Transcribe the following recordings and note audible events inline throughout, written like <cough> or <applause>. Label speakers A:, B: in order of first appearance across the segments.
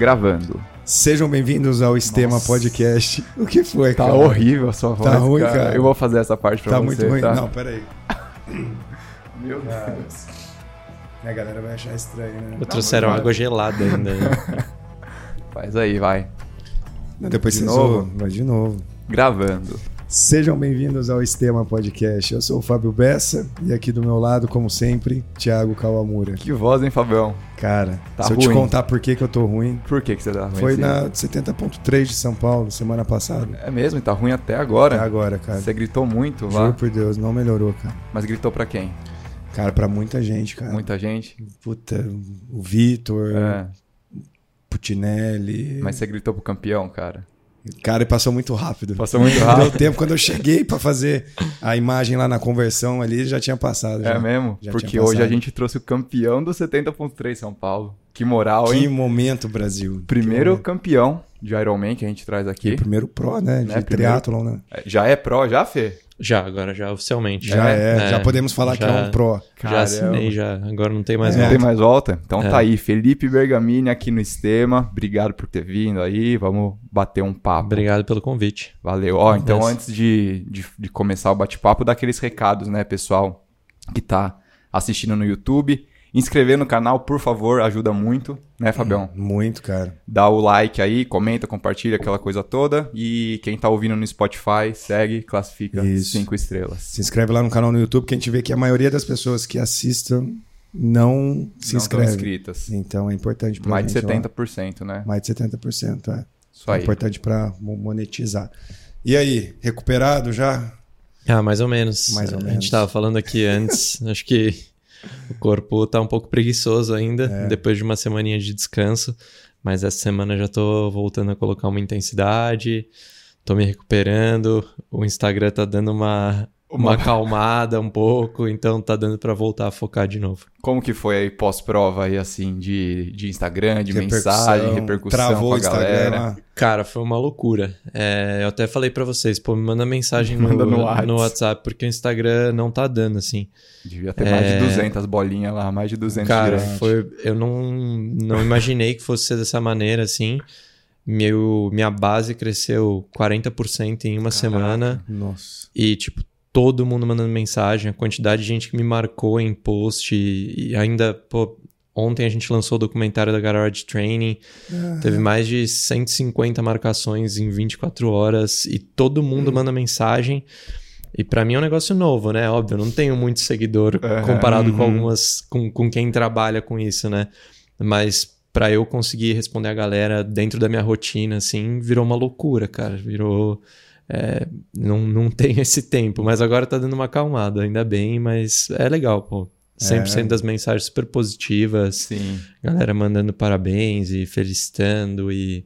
A: Gravando.
B: Sejam bem-vindos ao Estema
A: Nossa.
B: Podcast. O que foi,
A: Tá
B: cara?
A: horrível a sua voz.
B: Tá ruim, cara.
A: Eu vou fazer essa parte pra
B: Tá
A: você.
B: muito ruim.
A: tá?
B: Não, peraí. <coughs>
A: Meu Deus.
B: A galera vai achar estranho, né?
C: Eu trouxeram água gelada ainda. <laughs>
A: Faz aí, vai.
B: Depois
A: De
B: vocês
A: novo?
B: zoam. Vai de novo.
A: Gravando.
B: Sejam bem-vindos ao Estema Podcast. Eu sou o Fábio Bessa e aqui do meu lado, como sempre, Thiago Kawamura.
A: Que voz, hein, Fabião?
B: Cara,
A: Tá
B: se eu te
A: ruim.
B: contar por que, que eu tô ruim,
A: Por que, que você tá ruim?
B: foi
A: assim?
B: na 70.3 de São Paulo, semana passada.
A: É mesmo, e tá ruim até agora.
B: Até agora, cara.
A: Você gritou muito
B: Juro
A: lá,
B: por Deus, não melhorou, cara.
A: mas gritou pra quem?
B: Cara, pra muita gente, cara.
A: Muita gente?
B: Puta, o Vitor,
A: É.
B: Putinelli.
A: Mas você gritou pro campeão, cara.
B: Cara, e passou muito rápido.
A: Passou muito
B: Deu
A: rápido.
B: tempo. Quando eu cheguei pra fazer a imagem lá na conversão ali, já tinha passado.
A: É
B: já.
A: mesmo?
B: já
A: Porque hoje a gente trouxe o campeão do 70.3 São Paulo. Que moral,
B: Que
A: hein?
B: momento, Brasil.
A: Primeiro
B: Que
A: campeão de Ironman que a gente traz
B: momento.
A: aqui.
B: Primeiro pro, né? De
A: Né, primeiro-
B: triatlon, né?
A: É, Já é pró, já, Fê?
C: Já, agora já oficialmente.
B: Já é,
C: É,
B: já podemos falar que é
C: já-
B: um pro.
C: Já
A: Caramba.
C: assinei, já. Agora não tem mais
A: Não
B: É.
C: volta.
A: tem mais volta? Então
C: É.
A: tá aí, Felipe Bergamini aqui no Estema. Obrigado por ter vindo aí. Vamos bater um papo.
C: Obrigado pelo convite.
A: Valeu. Ó, então antes de, de, de começar o bate-papo, dá aqueles recados, né, pessoal que tá assistindo no YouTube. Inscrever no canal, por favor, ajuda muito, né, Fabião?
B: Muito, cara.
A: Dá o like aí, comenta, compartilha aquela coisa toda. E quem tá ouvindo no Spotify, segue, classifica
B: Isso.
A: cinco estrelas.
B: Se inscreve lá no canal no YouTube, que a gente vê que a maioria das pessoas que assistam não se
A: Não
B: inscreve.
A: inscritas.
B: Então é importante pra
A: Mais de
B: gente lá.
A: 70%, né?
B: Mais de 70%, é.
A: Isso
B: É
A: aí.
B: importante pra mo- monetizar. E aí, recuperado já?
C: Ah, mais ou menos.
B: Mais ou
C: A
B: menos.
C: gente tava falando aqui antes, <laughs> acho que o corpo tá um pouco preguiçoso ainda,
B: É.
C: depois de uma semaninha de descanso. Mas essa semana já tô voltando a colocar uma intensidade, tô me recuperando. O Instagram tá dando uma, uma <laughs> acalmada um pouco, então tá dando pra voltar a focar de novo.
A: Como que foi aí pós-prova aí, assim, de, de Instagram, de
B: Repercussão,
A: mensagem, repercussão
B: Travou
A: com a
B: o Instagram
A: galera?
B: lá.
C: Cara, foi uma loucura. É, eu até falei pra vocês, pô, me manda mensagem <laughs> no,
A: Manda no Whats.
C: no WhatsApp, porque o Instagram não tá dando, assim.
A: Devia ter mais de
C: É.
A: 200 bolinhas lá, mais de 200
C: Cara, foi, eu não, não imaginei que fosse ser dessa maneira, assim. Meu, minha base cresceu 40% em uma semana.
B: Nossa.
C: E, tipo, todo mundo mandando mensagem. A quantidade de gente que me marcou em post. E, e ainda, pô, ontem a gente lançou o documentário da Garage Training. Teve mais de 150 marcações em 24 horas. E todo mundo manda mensagem. E pra mim é um negócio novo, né? Óbvio, eu não tenho muito seguidor
A: Aham.
C: comparado com
B: Uhum.
C: algumas. Com, com quem trabalha com isso, né? Mas pra eu conseguir responder a galera dentro da minha rotina, assim, virou uma loucura, cara. Virou. É, não, não <laughs> tem esse tempo, mas agora tá dando uma acalmada, ainda bem, mas é legal, pô. 100%
B: É.
C: das mensagens super positivas,
A: Sim.
C: galera mandando parabéns e felicitando e.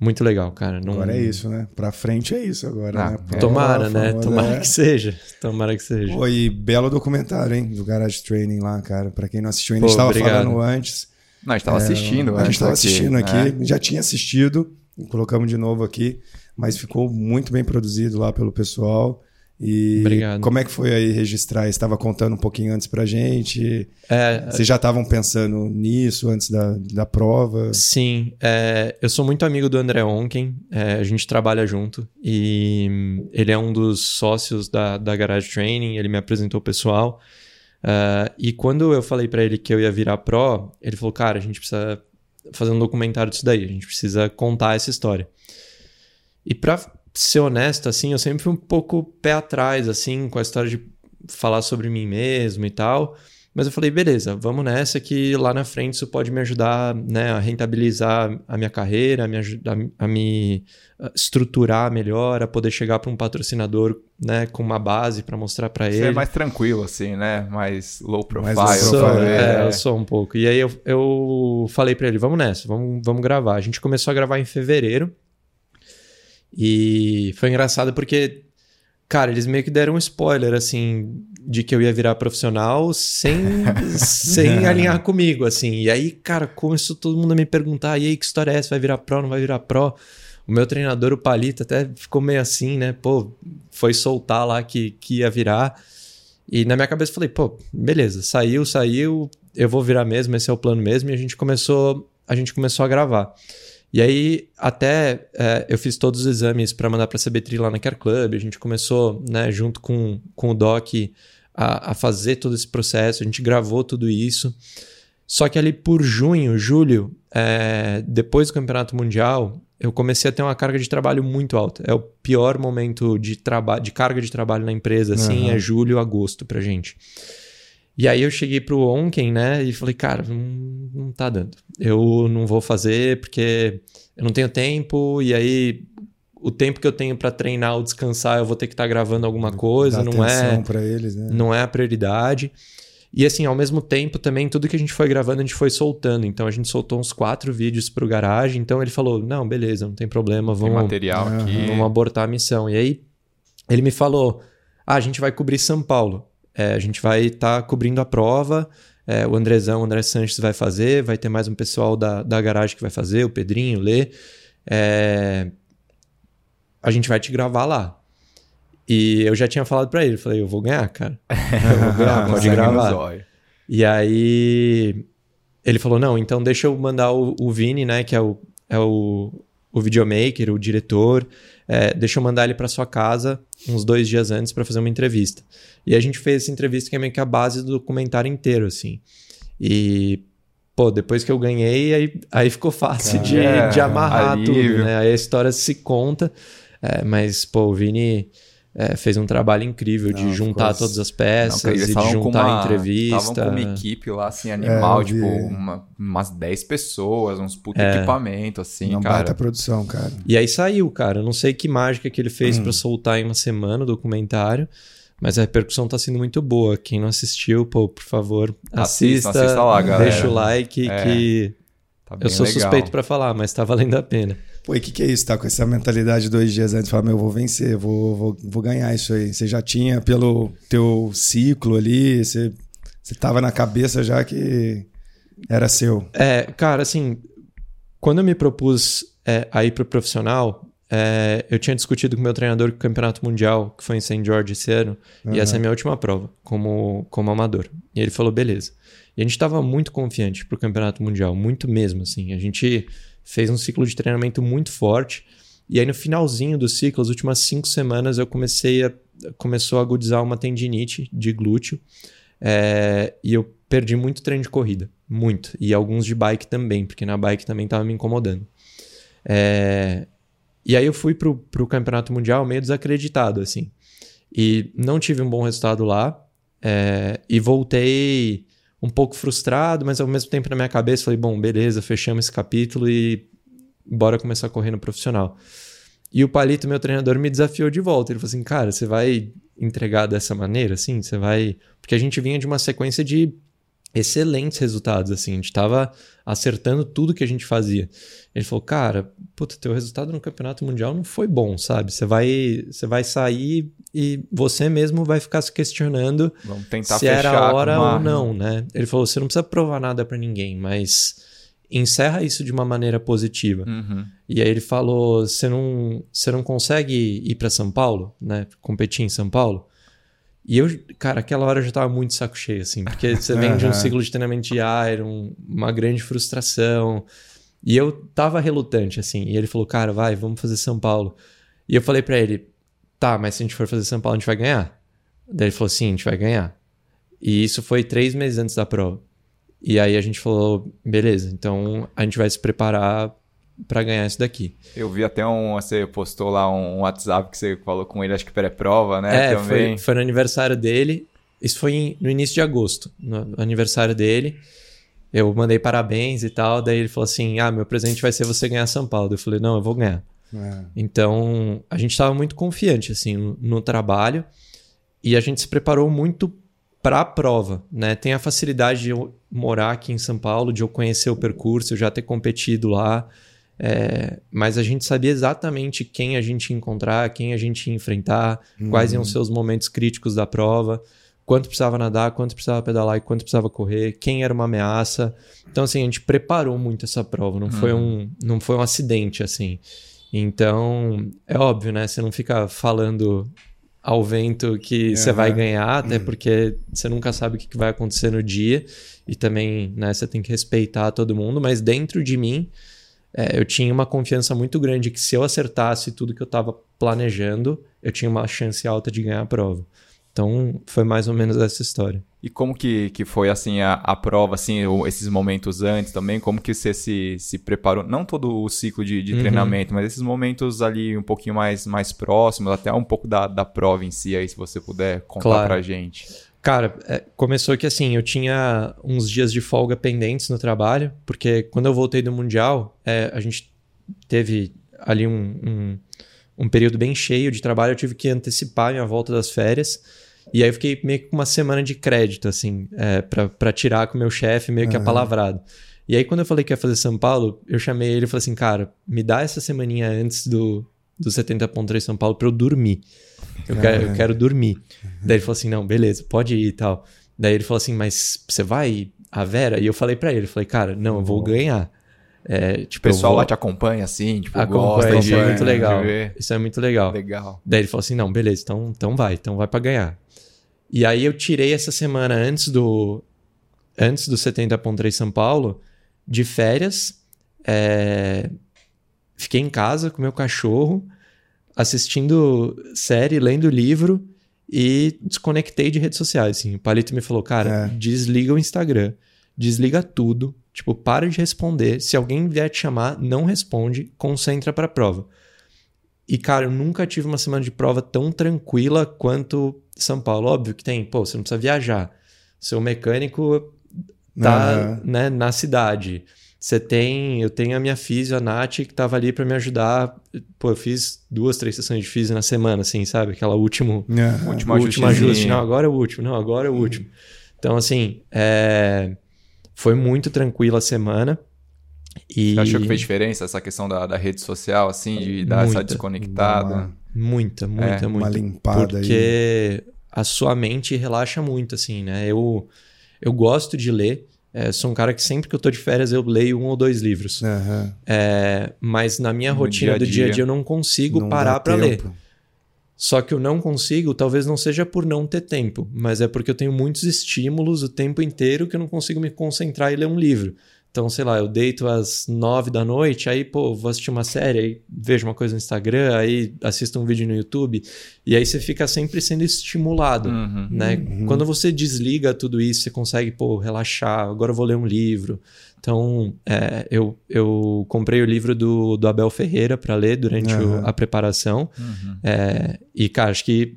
C: Muito legal, cara. Não...
B: Agora é isso, né? Pra frente é isso agora,
A: Ah,
B: né?
C: Tomara, né?
B: famosa,
C: Tomara
B: é.
C: que seja. Tomara que seja.
B: Pô, e belo documentário, hein? Do Garage Training lá, cara. Pra quem não assistiu ainda, a
C: Pô,
B: gente tava
C: obrigado.
B: falando antes.
A: Não, a gente tava
B: É,
A: assistindo
B: A gente tava
A: aqui,
B: assistindo aqui,
A: né?
B: já tinha assistido, colocamos de novo aqui, mas ficou muito bem produzido lá pelo pessoal. E
C: Obrigado.
B: como é que foi aí registrar? Estava contando um pouquinho antes pra gente.
C: É,
B: Vocês já estavam pensando nisso antes da, da prova?
C: Sim, é, eu sou muito amigo do André Onken, é, a gente trabalha junto e ele é um dos sócios da, da Garage Training, ele me apresentou o pessoal. ah, e quando eu falei pra ele que eu ia virar pro, ele falou: Cara, a gente precisa fazer um documentário disso daí, a gente precisa contar essa história. E pra ser honesto, assim, eu sempre fui um pouco pé atrás, assim, com a história de falar sobre mim mesmo e tal. Mas eu falei, beleza, vamos nessa que lá na frente isso pode me ajudar né, a rentabilizar a minha carreira, a me, ajudar, a me estruturar melhor, a poder chegar para um patrocinador né, com uma base para mostrar para
A: Você
C: ele.
A: é mais tranquilo, assim, né? Mais low profile.
B: low
C: Sou,
B: profile,
C: é,
A: é.
C: eu sou um pouco. E aí eu, eu falei pra ele, vamos nessa, vamos, vamos gravar. A gente começou a gravar em fevereiro. E foi engraçado porque, cara, eles meio que deram um spoiler, assim, de que eu ia virar profissional sem, <laughs> sem alinhar comigo, assim. E aí, cara, começou todo mundo a me perguntar, e aí, que história é essa? Vai virar pro, não vai virar pro? O meu treinador, o Palito, até ficou meio assim, né? Pô, foi soltar lá que, que ia virar. E na minha cabeça eu falei, pô, beleza, saiu, saiu, eu vou virar mesmo, esse é o plano mesmo. E a gente começou a gente começou a gravar. E aí, até é, eu fiz todos os exames para mandar para a CBTRI lá na Care Club. A gente começou, né, junto com, com o Doc, a, a fazer todo esse processo. A gente gravou tudo isso. Só que ali por junho, julho, é, depois do Campeonato Mundial, eu comecei a ter uma carga de trabalho muito alta. É o pior momento de, de carga de trabalho na empresa, assim, uhum. é julho, agosto pra gente. E aí eu cheguei pro Onken, né, e falei, cara, tá dando. Eu não vou fazer porque eu não tenho tempo, e aí o tempo que eu tenho para treinar ou descansar, eu vou ter que estar tá gravando alguma coisa, Dá não é
B: para eles, né?
C: Não é a prioridade. E assim, ao mesmo tempo também, tudo que a gente foi gravando, a gente foi soltando. Então a gente soltou uns quatro vídeos pro garagem. Então ele falou: não, beleza, não tem problema, vamos.
A: Tem material aqui.
C: Vamos abortar a missão. E aí ele me falou: ah, a gente vai cobrir São Paulo. É, a gente vai estar tá cobrindo a prova. É, o Andrezão, o André Sanches vai fazer, vai ter mais um pessoal da, da garagem que vai fazer, o Pedrinho, o Lê. É, a gente vai te gravar lá. E eu já tinha falado para ele, falei, eu vou ganhar, cara. <laughs> Eu vou ganhar, pode gravar. E aí ele falou, não, então deixa eu mandar o, o Vini, né, que é o, é o, o videomaker, o diretor, é, deixa eu mandar ele para sua casa uns dois dias antes para fazer uma entrevista. E a gente fez essa entrevista que é meio que a base do documentário inteiro, assim. E, pô, depois que eu ganhei, aí, aí ficou fácil de, de amarrar alívio. tudo, né? Aí a história se conta, é, mas, pô, o Vini é, fez um trabalho incrível não, de juntar ficou... todas as peças não, e de juntar uma, a entrevista. Estavam
A: com uma equipe lá, assim, animal, é, tipo, uma, umas 10 pessoas, uns puto é. equipamento, assim, uma cara. baita
B: produção, cara.
C: E aí saiu, cara. Eu não sei que mágica que ele fez hum. para soltar em uma semana o documentário, mas a repercussão tá sendo muito boa. Quem não assistiu, pô, por favor, assista, assista, assista lá, galera. deixa o like é. que... Tá eu sou legal. suspeito para falar, mas tá valendo a pena.
B: Pô, e o que, que é isso? Tá com essa mentalidade dois dias antes, falar, meu, eu vou vencer, vou, vou, vou ganhar isso aí. Você já tinha pelo teu ciclo ali, você, você tava na cabeça já que era seu.
C: É, cara, assim, quando eu me propus é, a ir pro profissional, é, eu tinha discutido com o meu treinador que o campeonato mundial, que foi em St. George esse ano, uhum. e essa é a minha última prova como, como amador. E ele falou, beleza. E a gente estava muito confiante pro campeonato mundial, muito mesmo, assim. A gente fez um ciclo de treinamento muito forte. E aí no finalzinho do ciclo, as últimas cinco semanas, eu comecei a começou a agudizar uma tendinite de glúteo é, e eu perdi muito treino de corrida, muito e alguns de bike também, porque na bike também estava me incomodando. É, e aí eu fui pro, pro campeonato mundial meio desacreditado assim e não tive um bom resultado lá é, e voltei um pouco frustrado, mas ao mesmo tempo na minha cabeça falei, bom, beleza, fechamos esse capítulo e bora começar a correr no profissional. E o Palito, meu treinador, me desafiou de volta. Ele falou assim, cara, você vai entregar dessa maneira, assim? Você vai... Porque a gente vinha de uma sequência de excelentes resultados, assim. A gente tava acertando tudo que a gente fazia. Ele falou, cara, puta, teu resultado no campeonato mundial não foi bom, sabe? Você vai, você vai sair e você mesmo vai ficar se questionando se era a hora ou não, né? Ele falou: você não precisa provar nada para ninguém, mas encerra isso de uma maneira positiva.
A: Uhum.
C: E aí ele falou: você não, você não consegue ir para São Paulo, né? Competir em São Paulo? E eu, cara, aquela hora eu já tava muito saco cheio, assim, porque você vem de um ciclo de treinamento de Iron, uma grande frustração. E eu tava relutante, assim. E ele falou, cara, vai, vamos fazer São Paulo. E eu falei para ele, tá, mas se a gente for fazer São Paulo, a gente vai ganhar? Daí ele falou, sim, a gente vai ganhar. E isso foi três meses antes da prova. E aí a gente falou, beleza, então a gente vai se preparar para ganhar isso daqui.
A: Eu vi até um, você postou lá um WhatsApp que você falou com ele, acho que pré-prova, né?
C: É, foi, foi, no aniversário dele. Isso foi no início de agosto, no aniversário dele. Eu mandei parabéns e tal, daí ele falou assim: "Ah, meu presente vai ser você ganhar São Paulo". Eu falei: "Não, eu vou ganhar". É. Então, a gente estava muito confiante assim no, no, trabalho e a gente se preparou muito para a prova, né? Tem a facilidade de eu morar aqui em São Paulo, de eu conhecer o percurso, eu já ter competido lá, é, mas a gente sabia exatamente quem a gente ia encontrar, quem a gente ia enfrentar, uhum. quais iam ser os momentos críticos da prova, quanto precisava nadar, quanto precisava pedalar e quanto precisava correr, quem era uma ameaça. Então, assim, a gente preparou muito essa prova, não, uhum. foi, um, não foi um acidente, assim. Então, é óbvio, né? Você não fica falando ao vento que você vai ganhar, até porque você nunca sabe o que vai acontecer no dia. E também, né, você tem que respeitar todo mundo. Mas dentro de mim, é, eu tinha uma confiança muito grande que se eu acertasse tudo que eu estava planejando, eu tinha uma chance alta de ganhar a prova. Então, foi mais ou menos essa história.
A: E como que, que foi, assim, a, a prova, assim, esses momentos antes também? Como que você se, se preparou? Não todo o ciclo de, de uhum. treinamento, mas esses momentos ali um pouquinho mais, mais próximos, até um pouco da, da prova em si, aí, se você puder contar claro. pra gente.
C: Cara, é, começou que assim, eu tinha uns dias de folga pendentes no trabalho, porque quando eu voltei do Mundial, é, a gente teve ali um, um, um período bem cheio de trabalho, eu tive que antecipar minha volta das férias. E aí eu fiquei meio que com uma semana de crédito, assim, é, para tirar com o meu chefe, meio que uhum. apalavrado. E aí, quando eu falei que ia fazer São Paulo, eu chamei ele e falei assim, cara, me dá essa semaninha antes do, do 70.3 São Paulo para eu dormir. Eu, quero, eu quero dormir. Uhum. Daí ele falou assim, não, beleza, pode ir e tal. Daí ele falou assim, mas você vai a Vera? E eu falei para ele, falei, cara, não, eu vou ganhar.
A: É, tipo, o pessoal vou... lá te acompanha assim, tipo, acompanha, gosta
C: isso é muito legal. Isso é muito legal.
A: Legal.
C: Daí ele falou assim, não, beleza, então, então vai, então vai para ganhar. E aí eu tirei essa semana antes do antes do 70.3 São Paulo de férias. É, fiquei em casa com meu cachorro, assistindo série, lendo livro e desconectei de redes sociais. Assim. O Palito me falou, cara, é. desliga o Instagram, desliga tudo, tipo, para de responder. Se alguém vier te chamar, não responde, concentra para a prova. E, cara, eu nunca tive uma semana de prova tão tranquila quanto São Paulo. Óbvio que tem, pô, você não precisa viajar. Seu mecânico tá uhum. né, na cidade. Você tem, eu tenho a minha física, a Nath, que tava ali para me ajudar. Pô, eu fiz duas, três sessões de física na semana, assim, sabe? Aquela último,
A: uhum.
C: última, última ajuste. Não, agora é o último. Não, agora é o último. Então, assim, é... foi muito tranquila a semana. E...
A: Você achou que fez diferença essa questão da, da rede social, assim, de dar muita, essa desconectada?
C: Uma, muita, muita, é, muita.
B: Uma limpada
C: Porque aí. a sua mente relaxa muito, assim, né? Eu, eu gosto de ler. É, sou um cara que sempre que eu tô de férias eu leio um ou dois livros.
B: Uhum.
C: É, mas na minha no rotina dia do dia a dia eu não consigo não parar para ler. Só que eu não consigo, talvez não seja por não ter tempo, mas é porque eu tenho muitos estímulos o tempo inteiro que eu não consigo me concentrar e ler um livro. Então, sei lá, eu deito às nove da noite, aí, pô, vou assistir uma série, aí vejo uma coisa no Instagram, aí assisto um vídeo no YouTube, e aí você fica sempre sendo estimulado, uhum, né? Uhum. Quando você desliga tudo isso, você consegue, pô, relaxar, agora eu vou ler um livro. Então, é, eu, eu comprei o livro do, do Abel Ferreira para ler durante uhum. o, a preparação, uhum. é, e, cara, acho que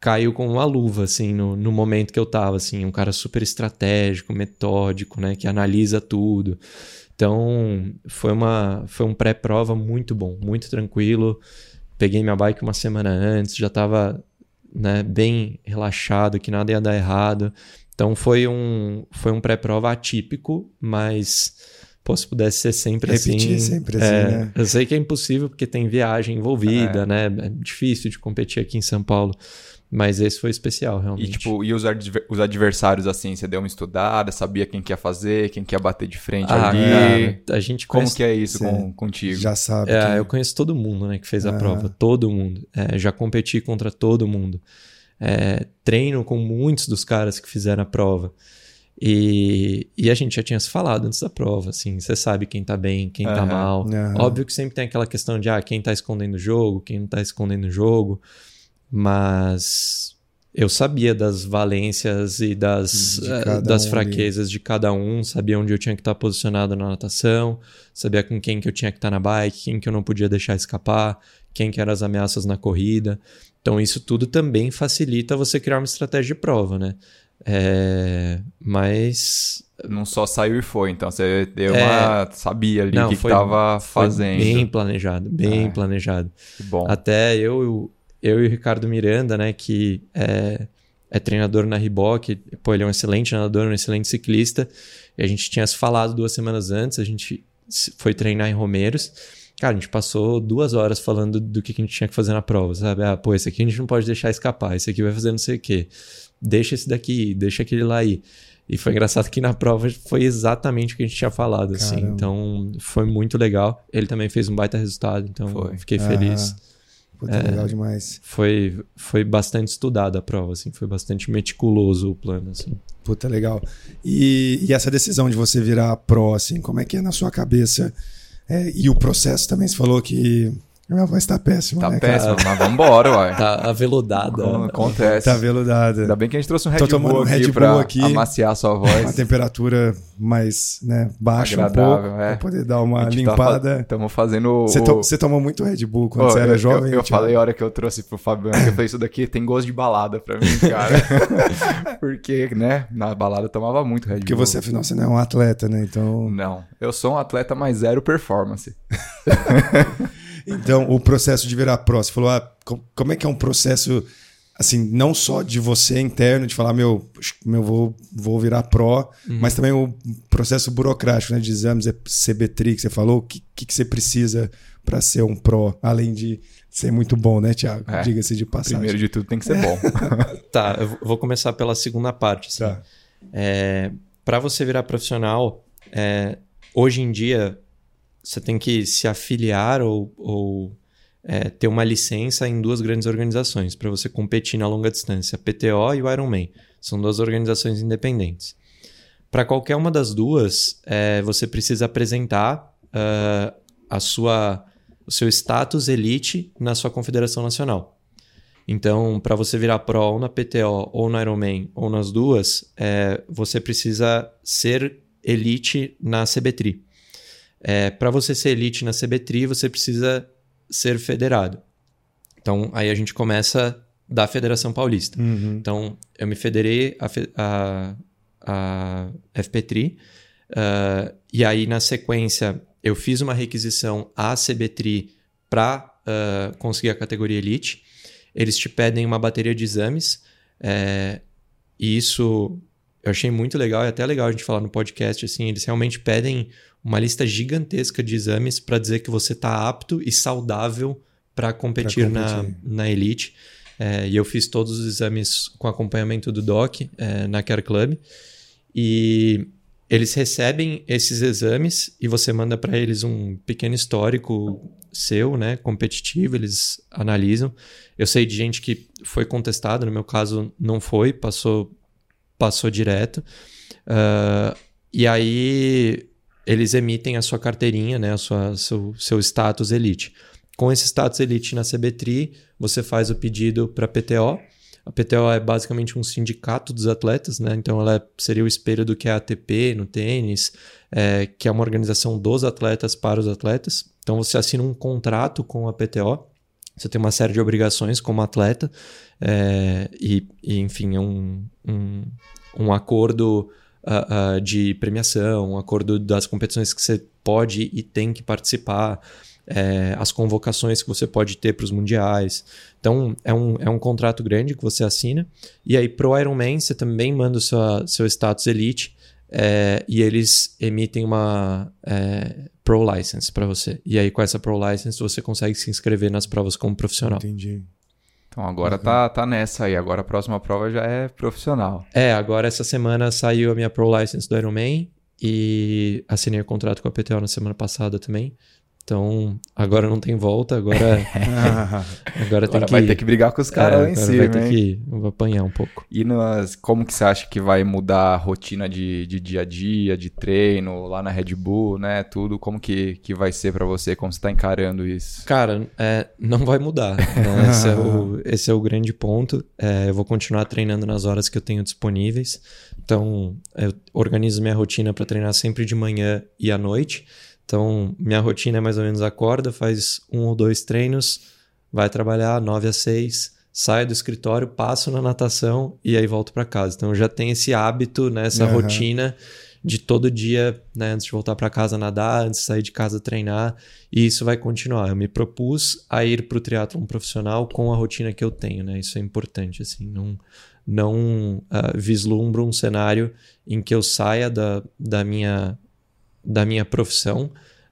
C: caiu com uma luva, assim, no, no momento que eu tava, assim, um cara super estratégico, metódico, né, que analisa tudo. Então, foi, uma, foi um pré-prova muito bom, muito tranquilo. Peguei minha bike uma semana antes, já tava né, bem relaxado, que nada ia dar errado. Então, foi um, foi um pré-prova atípico, mas pô, se pudesse ser sempre
B: Repetir
C: assim.
B: sempre assim,
C: é,
B: né?
C: Eu sei que é impossível porque tem viagem envolvida, é. né? É difícil de competir aqui em São Paulo. Mas esse foi especial, realmente.
A: E, tipo, e os, adver os adversários, assim, você deu uma estudada, sabia quem que ia fazer, quem que ia bater de frente ah, ali?
C: a gente
A: Como conhece... que é isso com, contigo?
B: Já sabe.
C: É, eu conheço todo mundo, né, que fez a prova. Todo mundo. É, já competi contra todo mundo. É, treino com muitos dos caras que fizeram a prova. E, e a gente já tinha se falado antes da prova, assim, você sabe quem tá bem, quem uhum, tá mal. Uhum. Óbvio que sempre tem aquela questão de, ah, quem tá escondendo o jogo, quem não tá escondendo o jogo mas eu sabia das valências e das, uh, das um fraquezas ali. de cada um, sabia onde eu tinha que estar posicionado na natação, sabia com quem que eu tinha que estar na bike, quem que eu não podia deixar escapar, quem que eram as ameaças na corrida. Então isso tudo também facilita você criar uma estratégia de prova, né? É, mas
A: não só saiu e foi, então você deu é, uma sabia ali o que estava fazendo.
C: Bem planejado, bem é, planejado.
A: Que bom.
C: Até eu eu e o Ricardo Miranda, né, que é, é treinador na Reebok, pô, ele é um excelente nadador, um excelente ciclista, e a gente tinha se falado duas semanas antes, a gente foi treinar em Romeiros, cara, a gente passou duas horas falando do que a gente tinha que fazer na prova, sabe? Ah, pô, esse aqui a gente não pode deixar escapar, esse aqui vai fazer não sei o quê, deixa esse daqui, deixa aquele lá aí. E foi engraçado que na prova foi exatamente o que a gente tinha falado, assim. Caramba. assim. Então, foi muito legal. Ele também fez um baita resultado, então foi. fiquei feliz.
B: Puta, é, legal demais.
C: Foi, foi bastante estudada a prova, assim, foi bastante meticuloso o plano, assim.
B: Puta, legal. E, e essa decisão de você virar pró, assim, como é que é na sua cabeça? É, e o processo também, você falou que minha voz tá péssima,
A: tá
B: né?
A: péssima, mas vambora, uai.
C: Tá aveludada.
A: Acontece.
B: Tá aveludada.
A: Ainda bem que a gente trouxe um Red
B: Tô tomando
A: Bull
B: um Red
A: aqui
B: Bull
A: pra
B: aqui.
A: amaciar a sua voz.
B: Uma temperatura mais né, baixa um pouco,
A: é.
B: pra poder dar uma
A: gente
B: limpada.
A: Estamos fazendo.
B: Você, to- você tomou muito Red Bull quando
A: Ô,
B: você era
A: eu,
B: jovem?
A: Eu, eu falei a hora que eu trouxe pro Fabiano, que eu falei, isso daqui tem gosto de balada pra mim, cara. <laughs> Porque, né, na balada eu tomava muito Red Bull.
B: Porque você, afinal, você não é um atleta, né? Então,
A: Não, eu sou um atleta mais zero performance. <laughs>
B: então o processo de virar pró, você falou, ah, co- como é que é um processo, assim, não só de você interno, de falar, meu, meu vou, vou virar pró, mas também o processo burocrático, né, de exames, é CBTRI, que você falou, o que, que, que você precisa para ser um pró, além de ser muito bom, né, Thiago?
A: É.
B: Diga-se de passagem.
A: Primeiro de tudo tem que ser bom. <laughs>
C: Tá, eu vou começar pela segunda parte. Assim.
B: Tá.
C: É, para você virar profissional, é, hoje em dia você tem que se afiliar ou, ou, é, ter uma licença em duas grandes organizações para você competir na longa distância, a PTO e o Ironman. São duas organizações independentes. Para qualquer uma das duas, é, você precisa apresentar ah, a sua, o seu status elite na sua confederação nacional. Então, para você virar pro ou na PTO, ou no Ironman, ou nas duas, é, você precisa ser elite na CBTRI. É, para você ser elite na CBTRI, você precisa ser federado. Então, aí a gente começa da Federação Paulista.
B: Uhum.
C: Então, eu me federei a, a, a FPTRI, ah, e aí, na sequência, eu fiz uma requisição à CBTRI para conseguir a categoria Elite. Eles te pedem uma bateria de exames, é, e isso eu achei muito legal, e até legal a gente falar no podcast, assim, eles realmente pedem uma lista gigantesca de exames para dizer que você está apto e saudável para competir, Na,
B: competir.
C: na Elite. É, e eu fiz todos os exames com acompanhamento do Doc é, na Care Club. E eles recebem esses exames e você manda para eles um pequeno histórico seu, né, competitivo, eles analisam. Eu sei de gente que foi contestado, no meu caso não foi, passou passou direto. Ah, e aí eles emitem a sua carteirinha, né, a sua, seu, seu status elite. Com esse status elite na CBTRI, você faz o pedido para a PTO. A PTO é basicamente um sindicato dos atletas, né? Então ela seria o espelho do que é a ATP no tênis, é, que é uma organização dos atletas para os atletas. Então você assina um contrato com a PTO, você tem uma série de obrigações como atleta, é, e, e, enfim, é um, um, um acordo ah, ah, de premiação, acordo das competições que você pode e tem que participar, é, as convocações que você pode ter para os mundiais. Então, é um, é um contrato grande que você assina. E aí, pro Ironman, você também manda o sua, seu status elite é, e eles emitem uma é, Pro License para você. E aí, com essa Pro License, você consegue se inscrever nas provas como profissional.
B: Entendi.
A: Então agora tá, tá nessa aí. Agora a próxima prova já é profissional.
C: É, agora essa semana saiu a minha Pro License do Ironman e assinei o contrato com a PTO na semana passada também. Então, agora não tem volta, agora, <laughs> agora tem
A: Agora
C: que
A: vai ter que brigar com os caras
C: é,
A: lá em cima,
C: vai ter
A: hein?
C: que apanhar um pouco.
A: E nas, como que você acha que vai mudar a rotina de, de dia a dia, de treino, lá na Red Bull, né? Tudo, como que, que vai ser pra você? Como você tá encarando isso?
C: Cara, é, não vai mudar. né? Esse, é o, <laughs> esse é o grande ponto. É, eu vou continuar treinando nas horas que eu tenho disponíveis. Então, eu organizo minha rotina para treinar sempre de manhã e à noite. Então, minha rotina é mais ou menos acorda, faz um ou dois treinos, vai trabalhar 9 a 6, saio do escritório, passo na natação e aí volto para casa. Então, eu já tenho esse hábito, né, essa
B: Aham.
C: rotina de todo dia, né, antes de voltar para casa nadar, antes de sair de casa treinar, e isso vai continuar. Eu me propus a ir para o triatlon profissional com a rotina que eu tenho, né? Isso é importante, assim, não não ah, vislumbro um cenário em que eu saia da, da minha da minha profissão,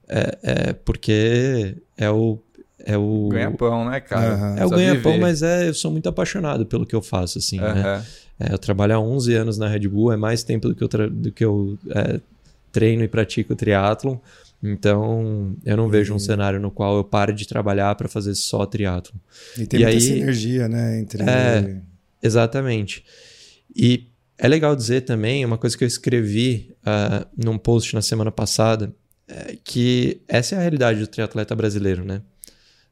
C: é, é porque é o é o
A: Ganha-pão, né, cara?
B: Aham.
C: é o ganha-pão, mas é, eu sou muito apaixonado pelo que eu faço, assim, né?
A: Aham.
C: É, eu trabalho há 11 anos na Red Bull, é mais tempo do que eu, tra- do que eu é, treino e pratico triatlon. Então, eu não vejo um cenário no qual eu pare de trabalhar para fazer só triatlo.
B: E tem e muita aí, sinergia, né? Entre...
C: É, exatamente. E é legal dizer também, uma coisa que eu escrevi uh, num post na semana passada, é que essa é a realidade do triatleta brasileiro, né?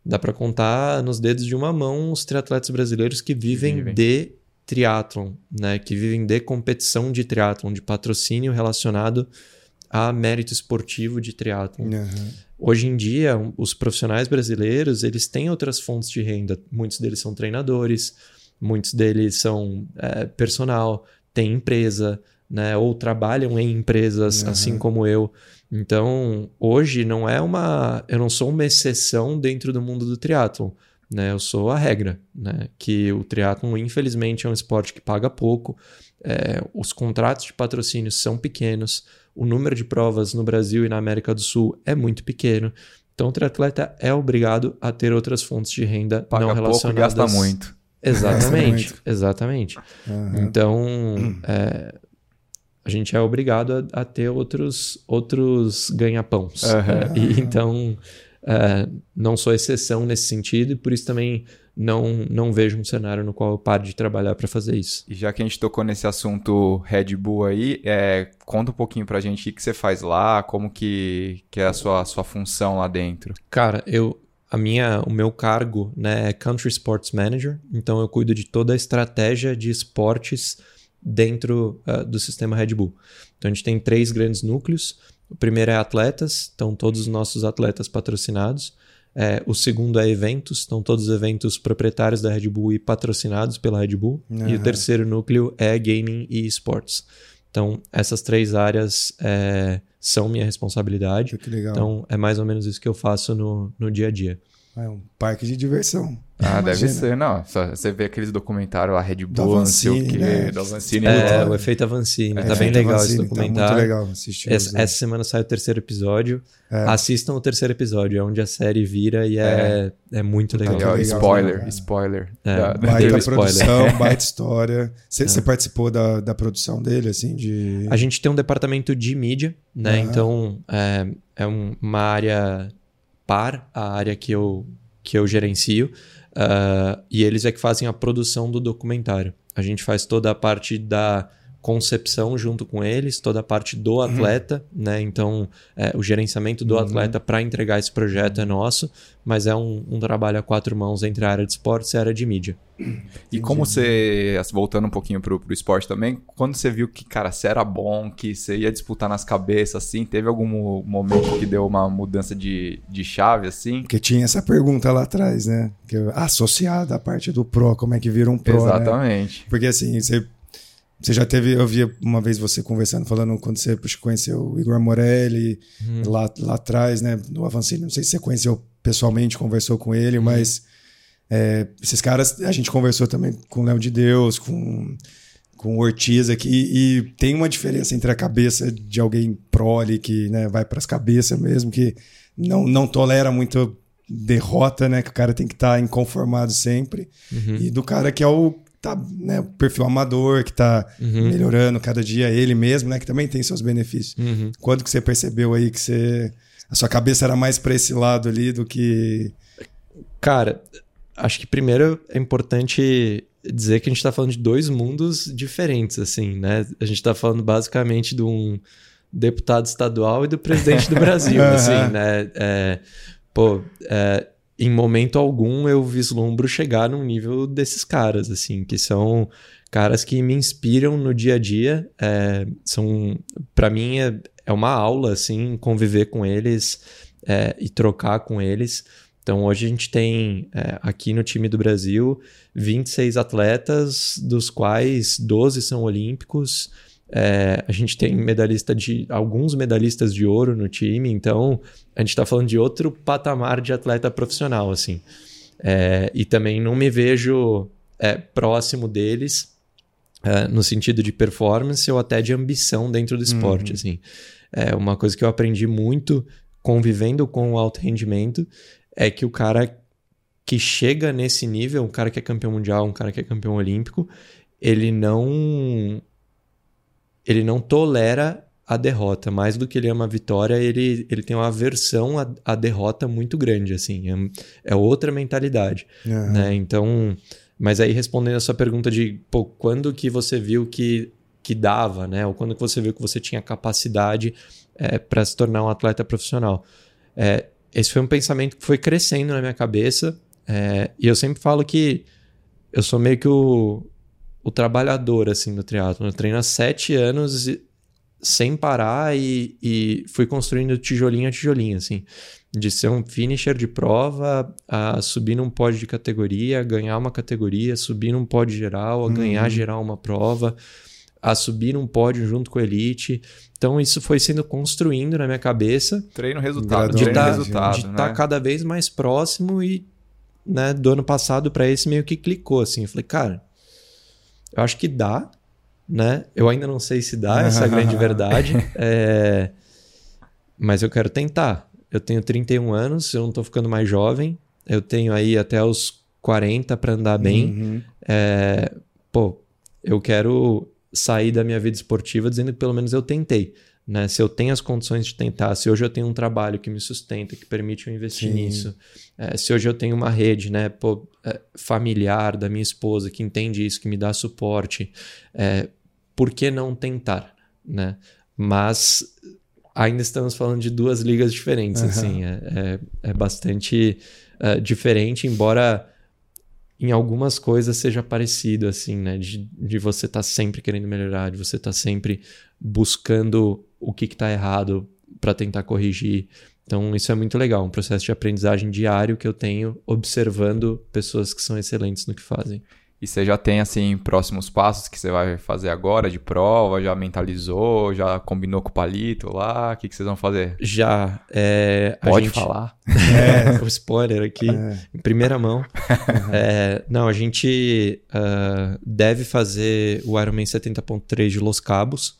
C: Dá para contar nos dedos de uma mão os triatletas brasileiros que vivem, vivem. de triatlon, né? Que vivem de competição de triatlon, de patrocínio relacionado a mérito esportivo de triatlon. Uhum. Hoje em dia, os profissionais brasileiros, eles têm outras fontes de renda. Muitos deles são treinadores, muitos deles são é, personal, têm empresa, né? Ou trabalham em empresas, uhum. assim como eu. Então, hoje não é uma. Eu não sou uma exceção dentro do mundo do triatlon. Né? Eu sou a regra. Né? Que o triatlon, infelizmente, é um esporte que paga pouco. É, os contratos de patrocínio são pequenos. O número de provas no Brasil e na América do Sul é muito pequeno. Então, o triatleta é obrigado a ter outras fontes de renda
A: paga
C: não relacionadas.
A: Pouco, gasta muito.
C: Exatamente, exatamente. Uhum. Então, é, a gente é obrigado a, a ter outros, outros ganha-pãos. Uhum. e, então, é, não sou exceção nesse sentido e por isso também não, não vejo um cenário no qual eu pare de trabalhar para fazer isso.
A: E já que a gente tocou nesse assunto Red Bull aí, é, conta um pouquinho para a gente o que você faz lá, como que, que é a sua, a sua função lá dentro.
C: Cara, eu, a minha, o meu cargo né, é Country Sports Manager, então eu cuido de toda a estratégia de esportes dentro uh, do sistema Red Bull. Então a gente tem três grandes núcleos. O primeiro é atletas, então todos os nossos atletas patrocinados. É, o segundo é eventos, então todos os eventos proprietários da Red Bull e patrocinados pela Red Bull. Uhum. E o terceiro núcleo é gaming e esportes. Então essas três áreas é, são minha responsabilidade.
B: Que legal.
C: Então é mais ou menos isso que eu faço no, no dia a dia.
B: É um parque de diversão.
A: Ah, deve ser, não. Só você vê aqueles documentários, a Red Bull, não sei o quê,
C: né? da Avancini. É, o efeito Avancini. É, tá bem legal Avancini, esse documentário. Tá muito
B: legal assistir.
C: Essa, essa, semana sai o terceiro episódio. É. Assistam o terceiro episódio, é onde a série vira e é, é. é muito legal.
A: legal. Spoiler, né? spoiler.
B: É, da, baita produção, <laughs> baita história. Você é. participou da, da produção dele, assim, de...
C: A gente tem um departamento de mídia, né? Então, é, é uma área par a área que eu, que eu gerencio. Uh, e eles é que fazem a produção do documentário. A gente faz toda a parte da concepção junto com eles, toda a parte do uhum. atleta, uhum. né? Então, é, o gerenciamento do uhum. atleta para entregar esse projeto é nosso, mas é um, um, trabalho a quatro mãos entre a área de esportes e a área de mídia.
A: E como você, voltando um pouquinho pro, pro esporte também, quando você viu que, cara, você era bom, que você ia disputar nas cabeças, assim, teve algum momento que deu uma mudança de, de chave, assim?
B: Porque tinha essa pergunta lá atrás, né? Que, associada à parte do pro, como é que vira um pro,
A: né? Exatamente.
B: Né? Porque, assim, você você já teve, eu vi uma vez você conversando, falando quando você conheceu o Igor Morelli uhum. lá, lá atrás, né, no Avancini, não sei se você conheceu pessoalmente, conversou com ele, uhum. mas é, esses caras, a gente conversou também com o Léo de Deus, com, com o Ortiz aqui, e tem uma diferença entre a cabeça de alguém prole, que né, vai para as cabeças mesmo, que não, não tolera muito derrota, né, que o cara tem que estar tá inconformado sempre, uhum. e do cara que é o tá, né, perfil amador, que tá uhum. melhorando cada dia ele mesmo, né, que também tem seus benefícios. Uhum. Quando que você percebeu aí que você a sua cabeça era mais para esse lado ali do que
C: Cara, acho que primeiro é importante dizer que a gente está falando de dois mundos diferentes, assim, né? A gente está falando basicamente de um deputado estadual e do presidente do Brasil, <laughs> assim, né? É, pô, é, em momento algum eu vislumbro chegar num nível desses caras, assim, que são caras que me inspiram no dia a dia. É, são, para mim é, é uma aula, assim, conviver com eles é, e trocar com eles. Então hoje a gente tem é, aqui no time do Brasil 26 atletas, dos quais 12 são olímpicos. É, a gente tem medalhista de alguns medalhistas de ouro no time, então a gente está falando de outro patamar de atleta profissional, assim. É, e também não me vejo é, próximo deles é, no sentido de performance ou até de ambição dentro do esporte, uhum. assim. É uma coisa que eu aprendi muito convivendo com o alto rendimento é que o cara que chega nesse nível, um cara que é campeão mundial, um cara que é campeão olímpico, ele não ele não tolera a derrota. Mais do que ele ama a vitória, ele, ele tem uma aversão à, à derrota muito grande, assim. É, é outra mentalidade, uhum. né? Então... Mas aí respondendo a sua pergunta de, pô, quando que você viu que, que dava, né? Ou quando que você viu que você tinha capacidade é, para se tornar um atleta profissional? É, esse foi um pensamento que foi crescendo na minha cabeça. É, e eu sempre falo que eu sou meio que o, o trabalhador, assim, do triatlo. Eu treino há sete anos sem parar e, e fui construindo tijolinho a tijolinho, assim. De ser um finisher de prova, a subir num pódio de categoria, ganhar uma categoria, subir num pódio geral, a uhum. ganhar geral uma prova, a subir num pódio junto com a elite. Então isso foi sendo construindo na minha cabeça.
A: Treino resultado,
C: de
A: treino
C: tá,
A: resultado,
C: de estar tá né? cada vez mais próximo e né, do ano passado para esse meio que clicou assim. Eu falei, cara, eu acho que dá, né? Eu ainda não sei se dá, <laughs> essa é a grande verdade. É... Mas eu quero tentar. Eu tenho 31 anos, eu não estou ficando mais jovem. Eu tenho aí até os 40 para andar bem. Uhum. É... Pô, eu quero sair da minha vida esportiva dizendo que pelo menos eu tentei. Né? Se eu tenho as condições de tentar, se hoje eu tenho um trabalho que me sustenta, que permite eu investir Sim. nisso, é, se hoje eu tenho uma rede né, pô, é, familiar da minha esposa que entende isso, que me dá suporte, é, por que não tentar? Né? Mas ainda estamos falando de duas ligas diferentes, uhum. assim, é, é, é bastante é, diferente, embora em algumas coisas seja parecido, assim, né? De, de você estar tá sempre querendo melhorar, de você estar tá sempre buscando o que está errado para tentar corrigir. Então, isso é muito legal, um processo de aprendizagem diário que eu tenho observando pessoas que são excelentes no que fazem.
A: E você já tem, assim, próximos passos que você vai fazer agora de prova? Já mentalizou? Já combinou com o palito lá? O que, que vocês vão fazer?
C: Já. É,
A: Pode
C: gente...
A: falar? <laughs>
C: É, o spoiler aqui, é. em primeira mão. Uhum. É, não, a gente uh, deve fazer o Ironman 70.3 de Los Cabos,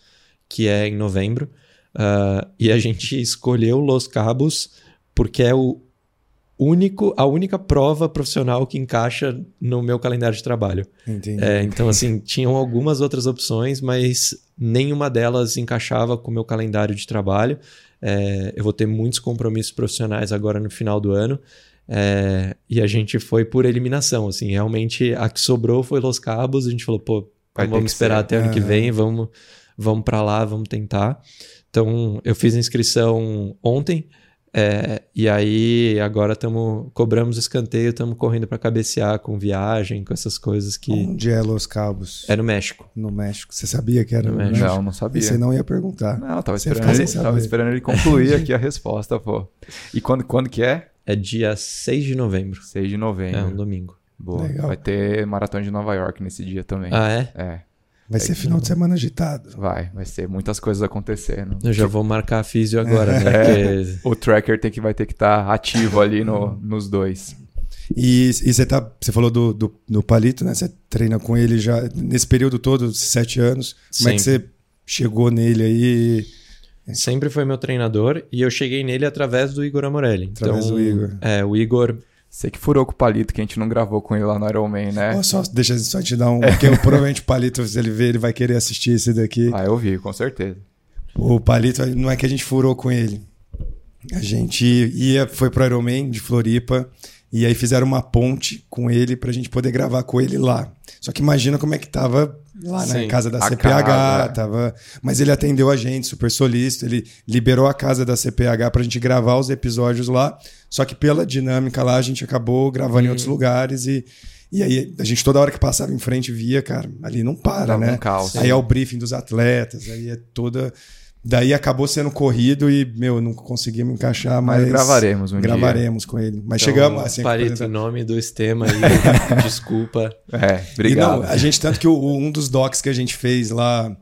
C: que é em novembro. Uh, e a gente escolheu Los Cabos porque é o único, a única prova profissional que encaixa no meu calendário de trabalho.
B: Entendi.
C: É, então, assim, tinham algumas outras opções, mas nenhuma delas encaixava com o meu calendário de trabalho. É, eu vou ter muitos compromissos profissionais agora no final do ano. É, e a gente foi por eliminação, assim, realmente a que sobrou foi Los Cabos, a gente falou, pô, vamos esperar até ano que vem, vamos, vamos para lá, vamos tentar. Então, eu fiz a inscrição ontem, é, e aí agora estamos cobramos escanteio, estamos correndo para cabecear com viagem, com essas coisas que.
B: Onde é Los Cabos?
C: É no México.
B: No México. Você sabia que era no,
C: no
B: México?
A: Não, não sabia.
B: Você não ia perguntar.
A: Não, tava esperando, ele, tava esperando ele concluir <laughs> aqui a resposta, pô. E quando, quando que é?
C: É dia 6 de novembro.
A: 6 de novembro.
C: É um domingo.
A: Boa. Legal. Vai ter maratona de Nova York nesse dia também.
C: Ah, é?
A: É.
B: Vai ser final de semana agitado.
A: Vai, vai ser muitas coisas acontecendo.
C: Eu já vou marcar a físio agora, né?
A: É, Porque... O tracker tem que, vai ter que estar tá ativo ali no, nos dois.
B: E, e você, tá, você falou do, do, do, Palito, né? Você treina com ele já nesse período todo, sete anos. Como Sempre. é que você chegou nele aí?
C: Sempre foi meu treinador e eu cheguei nele através do Igor Amorelli.
B: Através então, do Igor.
C: É, o Igor
A: você que furou com o Palito, que a gente não gravou com ele lá no Iron Man, né?
B: Oh, só, deixa eu só te dar um. Porque provavelmente o Palito, se ele ver, ele vai querer assistir esse daqui.
A: Ah, eu vi, com certeza.
B: O Palito, não é que a gente furou com ele. A gente ia, foi pro Iron Man de Floripa. E aí fizeram uma ponte com ele pra gente poder gravar com ele lá. Só que imagina como é que tava lá na casa da CPH, casa. tava, mas ele atendeu a gente, super solícito, ele liberou a casa da CPH pra gente gravar os episódios lá. Só que pela dinâmica lá a gente acabou gravando hum. em outros lugares e e aí a gente toda hora que passava em frente via, cara, ali não para, né?
A: Um caos,
B: aí é o briefing dos atletas, aí é toda Daí acabou sendo corrido e, meu, não conseguimos encaixar, mas. mas
A: gravaremos um
B: Gravaremos
A: dia.
B: com ele. Mas então, chegamos assim.
C: Parito, em nome do sistema aí, <laughs> desculpa.
A: É, obrigado.
B: Não, a gente, tanto que o, um dos docs que a gente fez lá,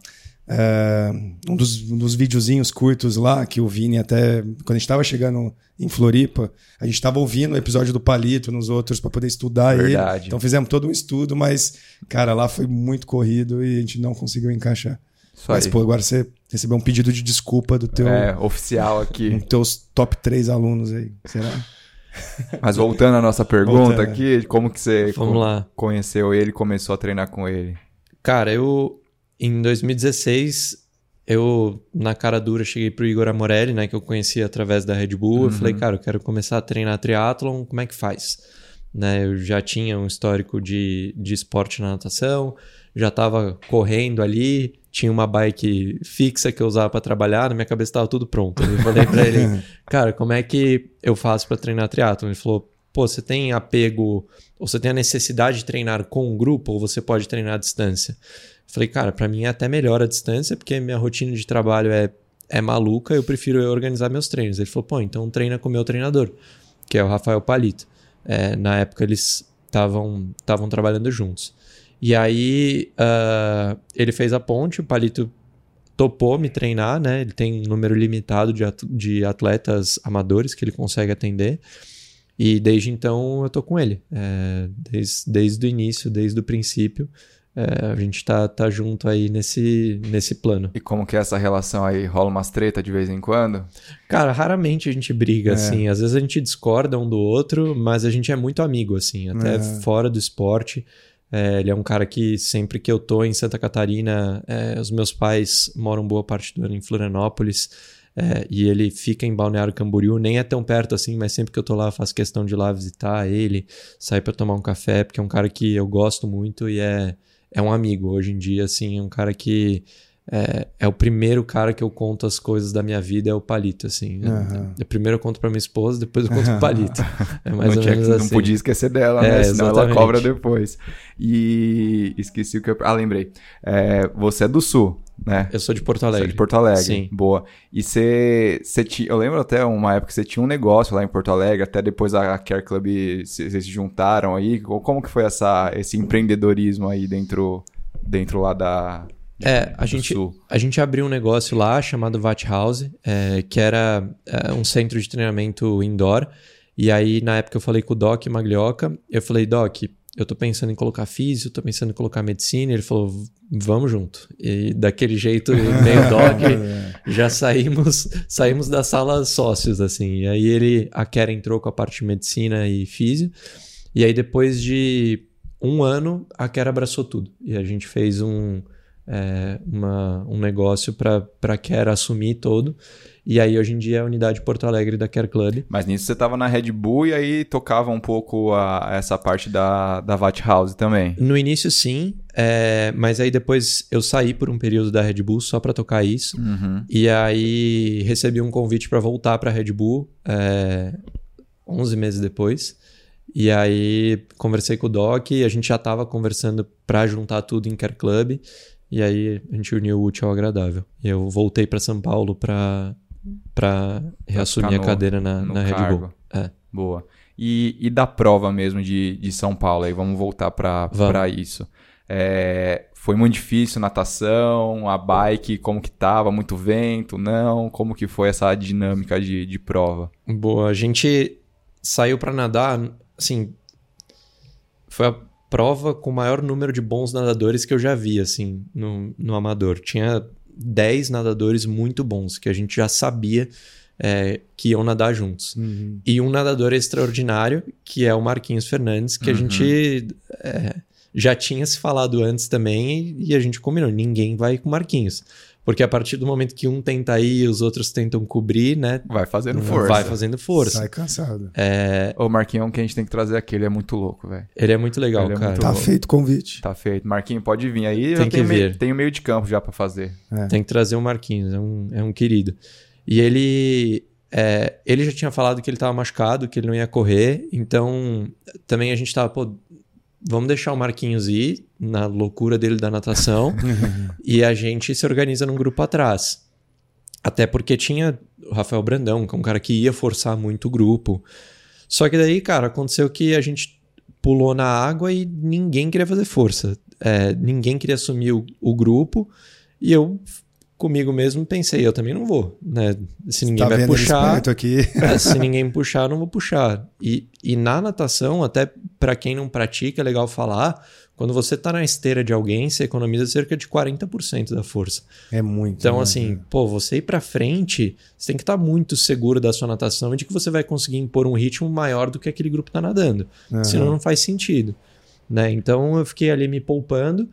B: é, um, dos, um dos videozinhos curtos lá, que o Vini até, quando a gente estava chegando em Floripa, a gente estava ouvindo o episódio do Palito nos outros para poder estudar
A: Verdade.
B: ele. Então fizemos todo um estudo, mas, cara, lá foi muito corrido e a gente não conseguiu encaixar. Isso Mas, aí. pô, agora você recebeu um pedido de desculpa do teu.
A: É, oficial aqui.
B: Dos <laughs> teus top 3 alunos aí. Será?
A: Mas voltando à nossa pergunta voltando. aqui, como que você
C: Vamos lá.
A: conheceu ele e começou a treinar com ele?
C: Cara, eu em 2016 eu, na cara dura, cheguei pro Igor Amorelli, né, que eu conhecia através da Red Bull.
A: Uhum.
C: Eu falei, cara, eu quero começar a treinar triatlon, como é que faz? Né, eu já tinha um histórico de, de esporte na natação, já estava correndo ali, tinha uma bike fixa que eu usava para trabalhar, na minha cabeça estava tudo pronto. Eu falei para ele, <laughs> cara, como é que eu faço para treinar triatlon? Ele falou, pô, você tem apego, ou você tem a necessidade de treinar com um grupo, ou você pode treinar à distância? Falei, cara, para mim é até melhor a distância, porque minha rotina de trabalho é, é maluca, eu prefiro organizar meus treinos. Ele falou, pô, então treina com o meu treinador, que é o Rafael Palito. É, na época eles estavam trabalhando juntos. E aí uh, ele fez a ponte, o Palito topou me treinar, né? Ele tem um número limitado de, de atletas amadores que ele consegue atender. E desde então eu tô com ele. É, desde, desde o início, desde o princípio. É, a gente tá, tá junto aí nesse, nesse plano.
A: E como que é essa relação aí? Rola umas treta de vez em quando?
C: Cara, raramente a gente briga, é. assim. Às vezes a gente discorda um do outro, mas a gente é muito amigo, assim. Até é. fora do esporte. É, ele é um cara que sempre que eu tô em Santa Catarina, é, os meus pais moram boa parte do ano em Florianópolis. É, e ele fica em Balneário Camboriú, nem é tão perto assim, mas sempre que eu tô lá, faço questão de ir lá visitar ele, sair para tomar um café, porque é um cara que eu gosto muito e é, é um amigo hoje em dia, assim, é um cara que é, é, o primeiro cara que eu conto as coisas da minha vida, é o Palito, assim. Uhum. Primeiro eu conto pra minha esposa, depois eu conto pro Palito. <laughs> É mais
A: não,
C: ou menos
A: não
C: assim.
A: podia esquecer dela,
C: é,
A: né? Senão
C: exatamente.
A: ela cobra depois. E esqueci o que eu... Ah, lembrei. Você é do Sul, né?
C: Eu sou de Porto Alegre.
A: É de Porto Alegre.
C: Sim.
A: Boa. E você, tinha... Eu lembro até uma época que você tinha um negócio lá em Porto Alegre, até depois a Care Club, vocês se juntaram aí. Como que foi essa, esse empreendedorismo aí dentro, dentro lá da...
C: É, a gente, a gente abriu um negócio lá chamado Vat House, é, que era é, um centro de treinamento indoor. E aí, na época, eu falei com o Doc Maglioca. Eu falei, Doc, eu tô pensando em colocar físio, tô pensando em colocar medicina. Ele falou, vamos junto. E daquele jeito, meio <laughs> Doc, já saímos saímos da sala sócios, assim. E aí, ele, a Kera entrou com a parte de medicina e físio. E aí, depois de um ano, a Kera abraçou tudo. E a gente fez um é, uma, um negócio para Care assumir todo. E aí, hoje em dia, é a unidade Porto Alegre da Care Club.
A: Mas nisso você estava na Red Bull e aí tocava um pouco a, essa parte da, da Vat House também.
C: No início, sim. É, mas aí depois eu saí por um período da Red Bull só para tocar isso.
A: Uhum.
C: E aí recebi um convite para voltar para a Red Bull é, 11 meses depois. E aí conversei com o Doc e a gente já estava conversando para juntar tudo em Care Club. E aí a gente uniu o útil ao agradável. E eu voltei para São Paulo para para reassumir a cadeira na, na Red Bull. É.
A: Boa. E, e da prova mesmo de, de São Paulo, aí vamos voltar para isso. É, foi muito difícil natação, a bike, como que tava? Muito vento, não? Como que foi essa dinâmica de, de prova?
C: Boa, a gente saiu para nadar, assim, foi a prova com o maior número de bons nadadores que eu já vi, assim, no, no amador. Tinha 10 nadadores muito bons, que a gente já sabia é, que iam nadar juntos.
B: Uhum.
C: E um nadador extraordinário, que é o Marquinhos Fernandes, que
A: Uhum.
C: a gente é, já tinha se falado antes também e a gente combinou: ninguém vai com Marquinhos. Porque a partir do momento que um tenta ir, os outros tentam cobrir, né?
A: Vai fazendo força.
C: Vai fazendo força.
B: Sai cansado.
C: É,
A: O Marquinhos que a gente tem que trazer aqui, ele é muito louco, velho.
C: ele é muito legal,
A: Ele é
C: cara.
A: muito
B: Tá
A: louco.
B: feito o convite.
A: Tá feito. Marquinhos, pode vir aí.
C: Tem que
A: meio,
C: vir.
A: tem o meio de campo já para fazer.
C: Tem que trazer o Marquinhos, é um, é um querido. E ele, é, ele já tinha falado que ele estava machucado, que ele não ia correr, então também a gente estava, pô, vamos deixar o Marquinhos ir na loucura dele da natação <laughs> e a gente se organiza num grupo atrás. Até porque tinha o Rafael Brandão, que é um cara que ia forçar muito o grupo. Só que daí, cara, aconteceu que a gente pulou na água e ninguém queria fazer força. É, ninguém queria assumir o, o grupo. E eu, comigo mesmo, pensei, eu também não vou. Né? Se ninguém
B: tá
C: vai puxar. <laughs> É, se ninguém <laughs> puxar, eu não vou puxar. E, e na natação, até para quem não pratica, é legal falar. Quando você tá na esteira de alguém, você economiza cerca de 40% da força.
B: É muito.
C: Então,
B: né,
C: assim, pô, você ir pra frente, você tem que estar muito seguro da sua natação e de que você vai conseguir impor um ritmo maior do que aquele grupo tá nadando.
B: Aham.
C: Senão não faz sentido. Né? Então eu fiquei ali me poupando.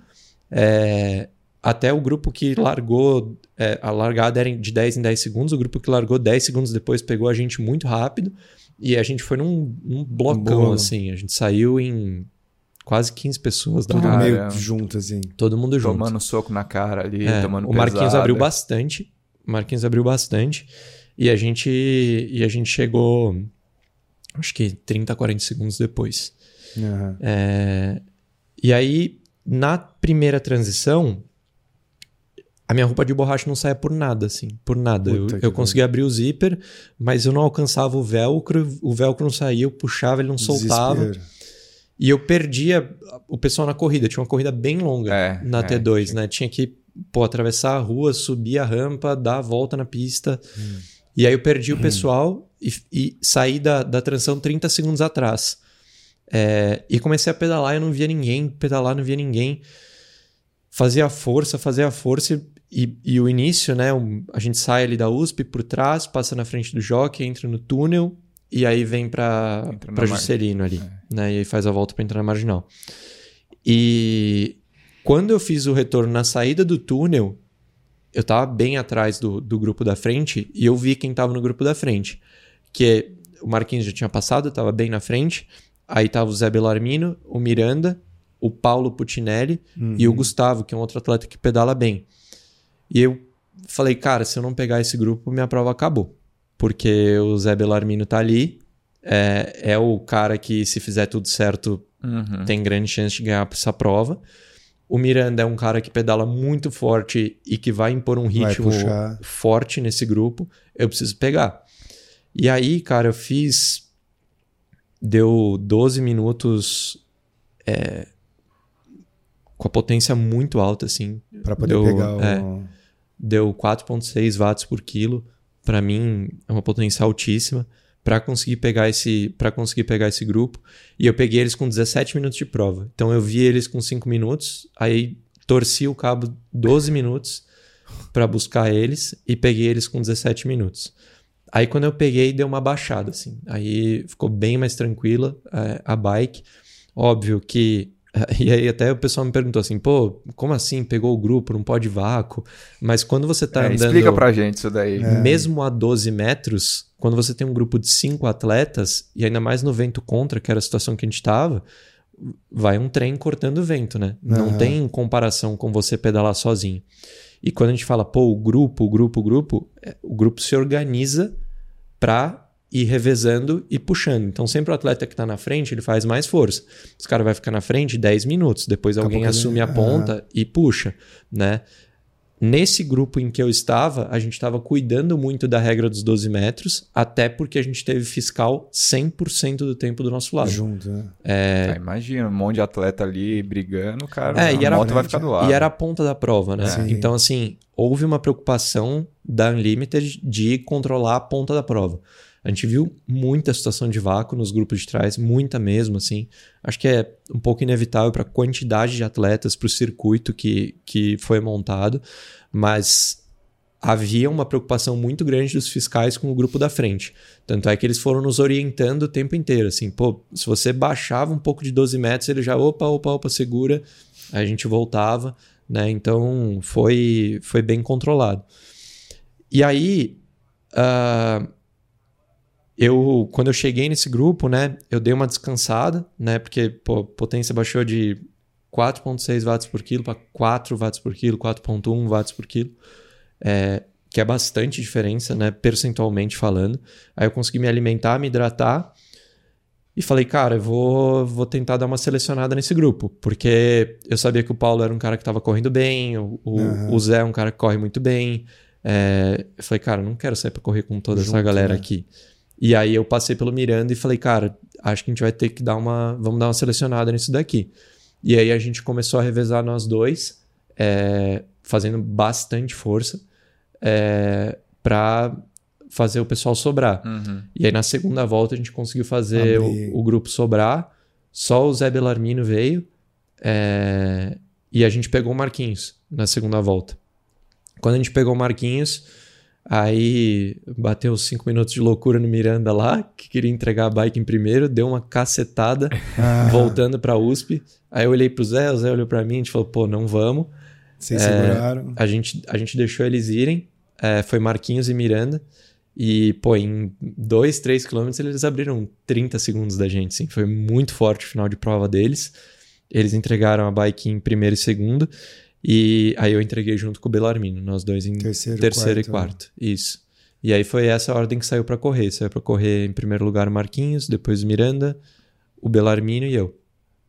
C: é, até o grupo que largou, é, a largada era de 10 em 10 segundos, o grupo que largou 10 segundos depois pegou a gente muito rápido e a gente foi num, num blocão,
B: Boa.
C: assim. A gente saiu em quase 15 pessoas da
B: Tudo
A: Cara,
B: meio junto, assim.
C: Todo mundo junto.
A: Tomando soco na cara ali,
C: É,
A: tomando
C: o Marquinhos
A: pesada.
C: abriu bastante. O Marquinhos abriu bastante. E a gente, e a gente chegou, acho que 30, 40 segundos depois.
B: Aham.
C: É, e aí, na primeira transição, a minha roupa de borracha não saía por nada, assim, por nada. Eu,
B: Puta que
C: eu conseguia abrir o zíper, mas eu não alcançava o velcro, o velcro não saía, eu puxava, ele não soltava.
B: Desespero.
C: E eu perdia o pessoal na corrida. Tinha uma corrida bem longa
A: É,
C: na
A: é,
C: T2, né? Tinha que pô, atravessar a rua, subir a rampa, dar a volta na pista. E aí eu perdi o pessoal e, e saí da, da transição 30 segundos atrás. É, e comecei a pedalar, eu não via ninguém, pedalar, não via ninguém. Fazia força, fazia força. E, e o início, né? um- A gente sai ali da USP por trás, passa na frente do jockey, entra no túnel e aí vem pra
A: mar-
C: Juscelino ali. Né, e aí faz a volta pra entrar na marginal. E quando eu fiz o retorno na saída do túnel, eu tava bem atrás do, do grupo da frente e eu vi quem tava no grupo da frente. Que é, o Marquinhos já tinha passado, tava bem na frente. Aí tava o Zé Belarmino, o Miranda, o Paulo Putinelli e o Gustavo, que é um outro atleta que pedala bem. E eu falei, cara, se eu não pegar esse grupo, minha prova acabou. Porque o Zé Belarmino tá ali, é, é o cara que, se fizer tudo certo,
A: Uhum.
C: tem grande chance de ganhar essa prova. O Miranda é um cara que pedala muito forte e que vai impor um ritmo forte nesse grupo. Eu preciso pegar. E aí, cara, eu fiz. Deu 12 minutos é, com a potência muito alta, assim.
B: Pra poder
C: Deu-
B: pegar o.
C: é. Deu 4,6 watts por quilo. Pra mim, é uma potência altíssima. Pra conseguir pegar esse para conseguir pegar esse grupo. E eu peguei eles com 17 minutos de prova. Então eu vi eles com 5 minutos aí torci o cabo 12 minutos pra buscar eles e peguei eles com 17 minutos. Aí quando eu peguei deu uma baixada assim. Aí ficou bem mais tranquila é, a bike. Óbvio que <laughs> e aí até o pessoal me perguntou assim pô como assim pegou o grupo não pode vácuo mas quando você tá
A: É,
C: andando
A: Explica pra gente isso daí.
C: mesmo a 12 metros, quando você tem um grupo de cinco atletas, e ainda mais no vento contra, que era a situação que a gente estava, vai um trem cortando o vento, né? Não
B: Aham.
C: tem comparação com você pedalar sozinho. E quando a gente fala, pô, o grupo, o grupo, o grupo, é, o grupo se organiza para ir revezando e puxando. Então, sempre o atleta que está na frente, ele faz mais força. Os cara vai ficar na frente 10 minutos, depois
B: Daqui a
C: alguém
B: pouco ele-
C: assume a ponta e puxa, né? Nesse grupo em que eu estava, a gente estava cuidando muito da regra dos 12 metros, até porque a gente teve fiscal 100% do tempo do nosso lado.
B: Junto, né?
A: Ah, imagina, um monte de atleta ali brigando, cara.
C: É, e
A: a
C: era-
A: moto vai ficar do lado.
C: E era a ponta da prova, né?
B: Sim.
C: Então, assim, houve uma preocupação da Unlimited de controlar a ponta da prova. A gente viu muita situação de vácuo nos grupos de trás, muita mesmo, assim. Acho que é um pouco inevitável para a quantidade de atletas, para o circuito que, que foi montado, mas havia uma preocupação muito grande dos fiscais com o grupo da frente. Tanto é que eles foram nos orientando o tempo inteiro, assim, pô, se você baixava um pouco de 12 metros, ele já, opa, opa, opa, segura, aí a gente voltava, né? Então foi, foi bem controlado. E aí, ah, eu, quando eu cheguei nesse grupo, né, eu dei uma descansada, né, porque pô, a potência baixou de 4,6 watts por quilo para 4 watts por quilo, 4,1 watts por quilo, é, que é bastante diferença, né, percentualmente falando. Aí eu consegui me alimentar, me hidratar e falei, cara, eu vou, vou tentar dar uma selecionada nesse grupo, porque eu sabia que o Paulo era um cara que estava correndo bem, o,
B: Aham.
C: o Zé é um cara que corre muito bem. É, eu falei, cara, eu não quero sair para correr com toda essa
B: Junto,
C: galera
B: né?
C: aqui. E aí eu passei pelo Miranda e falei, cara, acho que a gente vai ter que dar uma. Vamos dar uma selecionada nisso daqui. E aí a gente começou a revezar nós dois, é, fazendo bastante força, é, para fazer o pessoal sobrar.
A: Uhum.
C: E aí na segunda volta a gente conseguiu fazer o, o grupo sobrar. Só o Zé Belarmino veio. é, e a gente pegou o Marquinhos na segunda volta. Quando a gente pegou o Marquinhos, aí bateu cinco minutos de loucura no Miranda lá, que queria entregar a bike em primeiro, deu uma cacetada
B: Ah,
C: voltando pra USP. Aí eu olhei pro Zé, o Zé olhou pra mim, a gente falou, pô, não vamos.
B: Vocês
C: É,
B: seguraram.
C: A gente, a gente deixou eles irem. é, foi Marquinhos e Miranda. E, pô, em 2, 3 quilômetros eles abriram 30 segundos da gente, assim. Foi muito forte o final de prova deles. Eles entregaram a bike em primeiro e segundo. E aí eu entreguei junto com o Belarmino, nós dois em
B: Terceiro,
C: terceiro e
B: quarto.
C: quarto. Isso. E aí foi essa a ordem que saiu pra correr. Saiu pra correr em primeiro lugar o Marquinhos, depois o Miranda, o Belarmino e eu.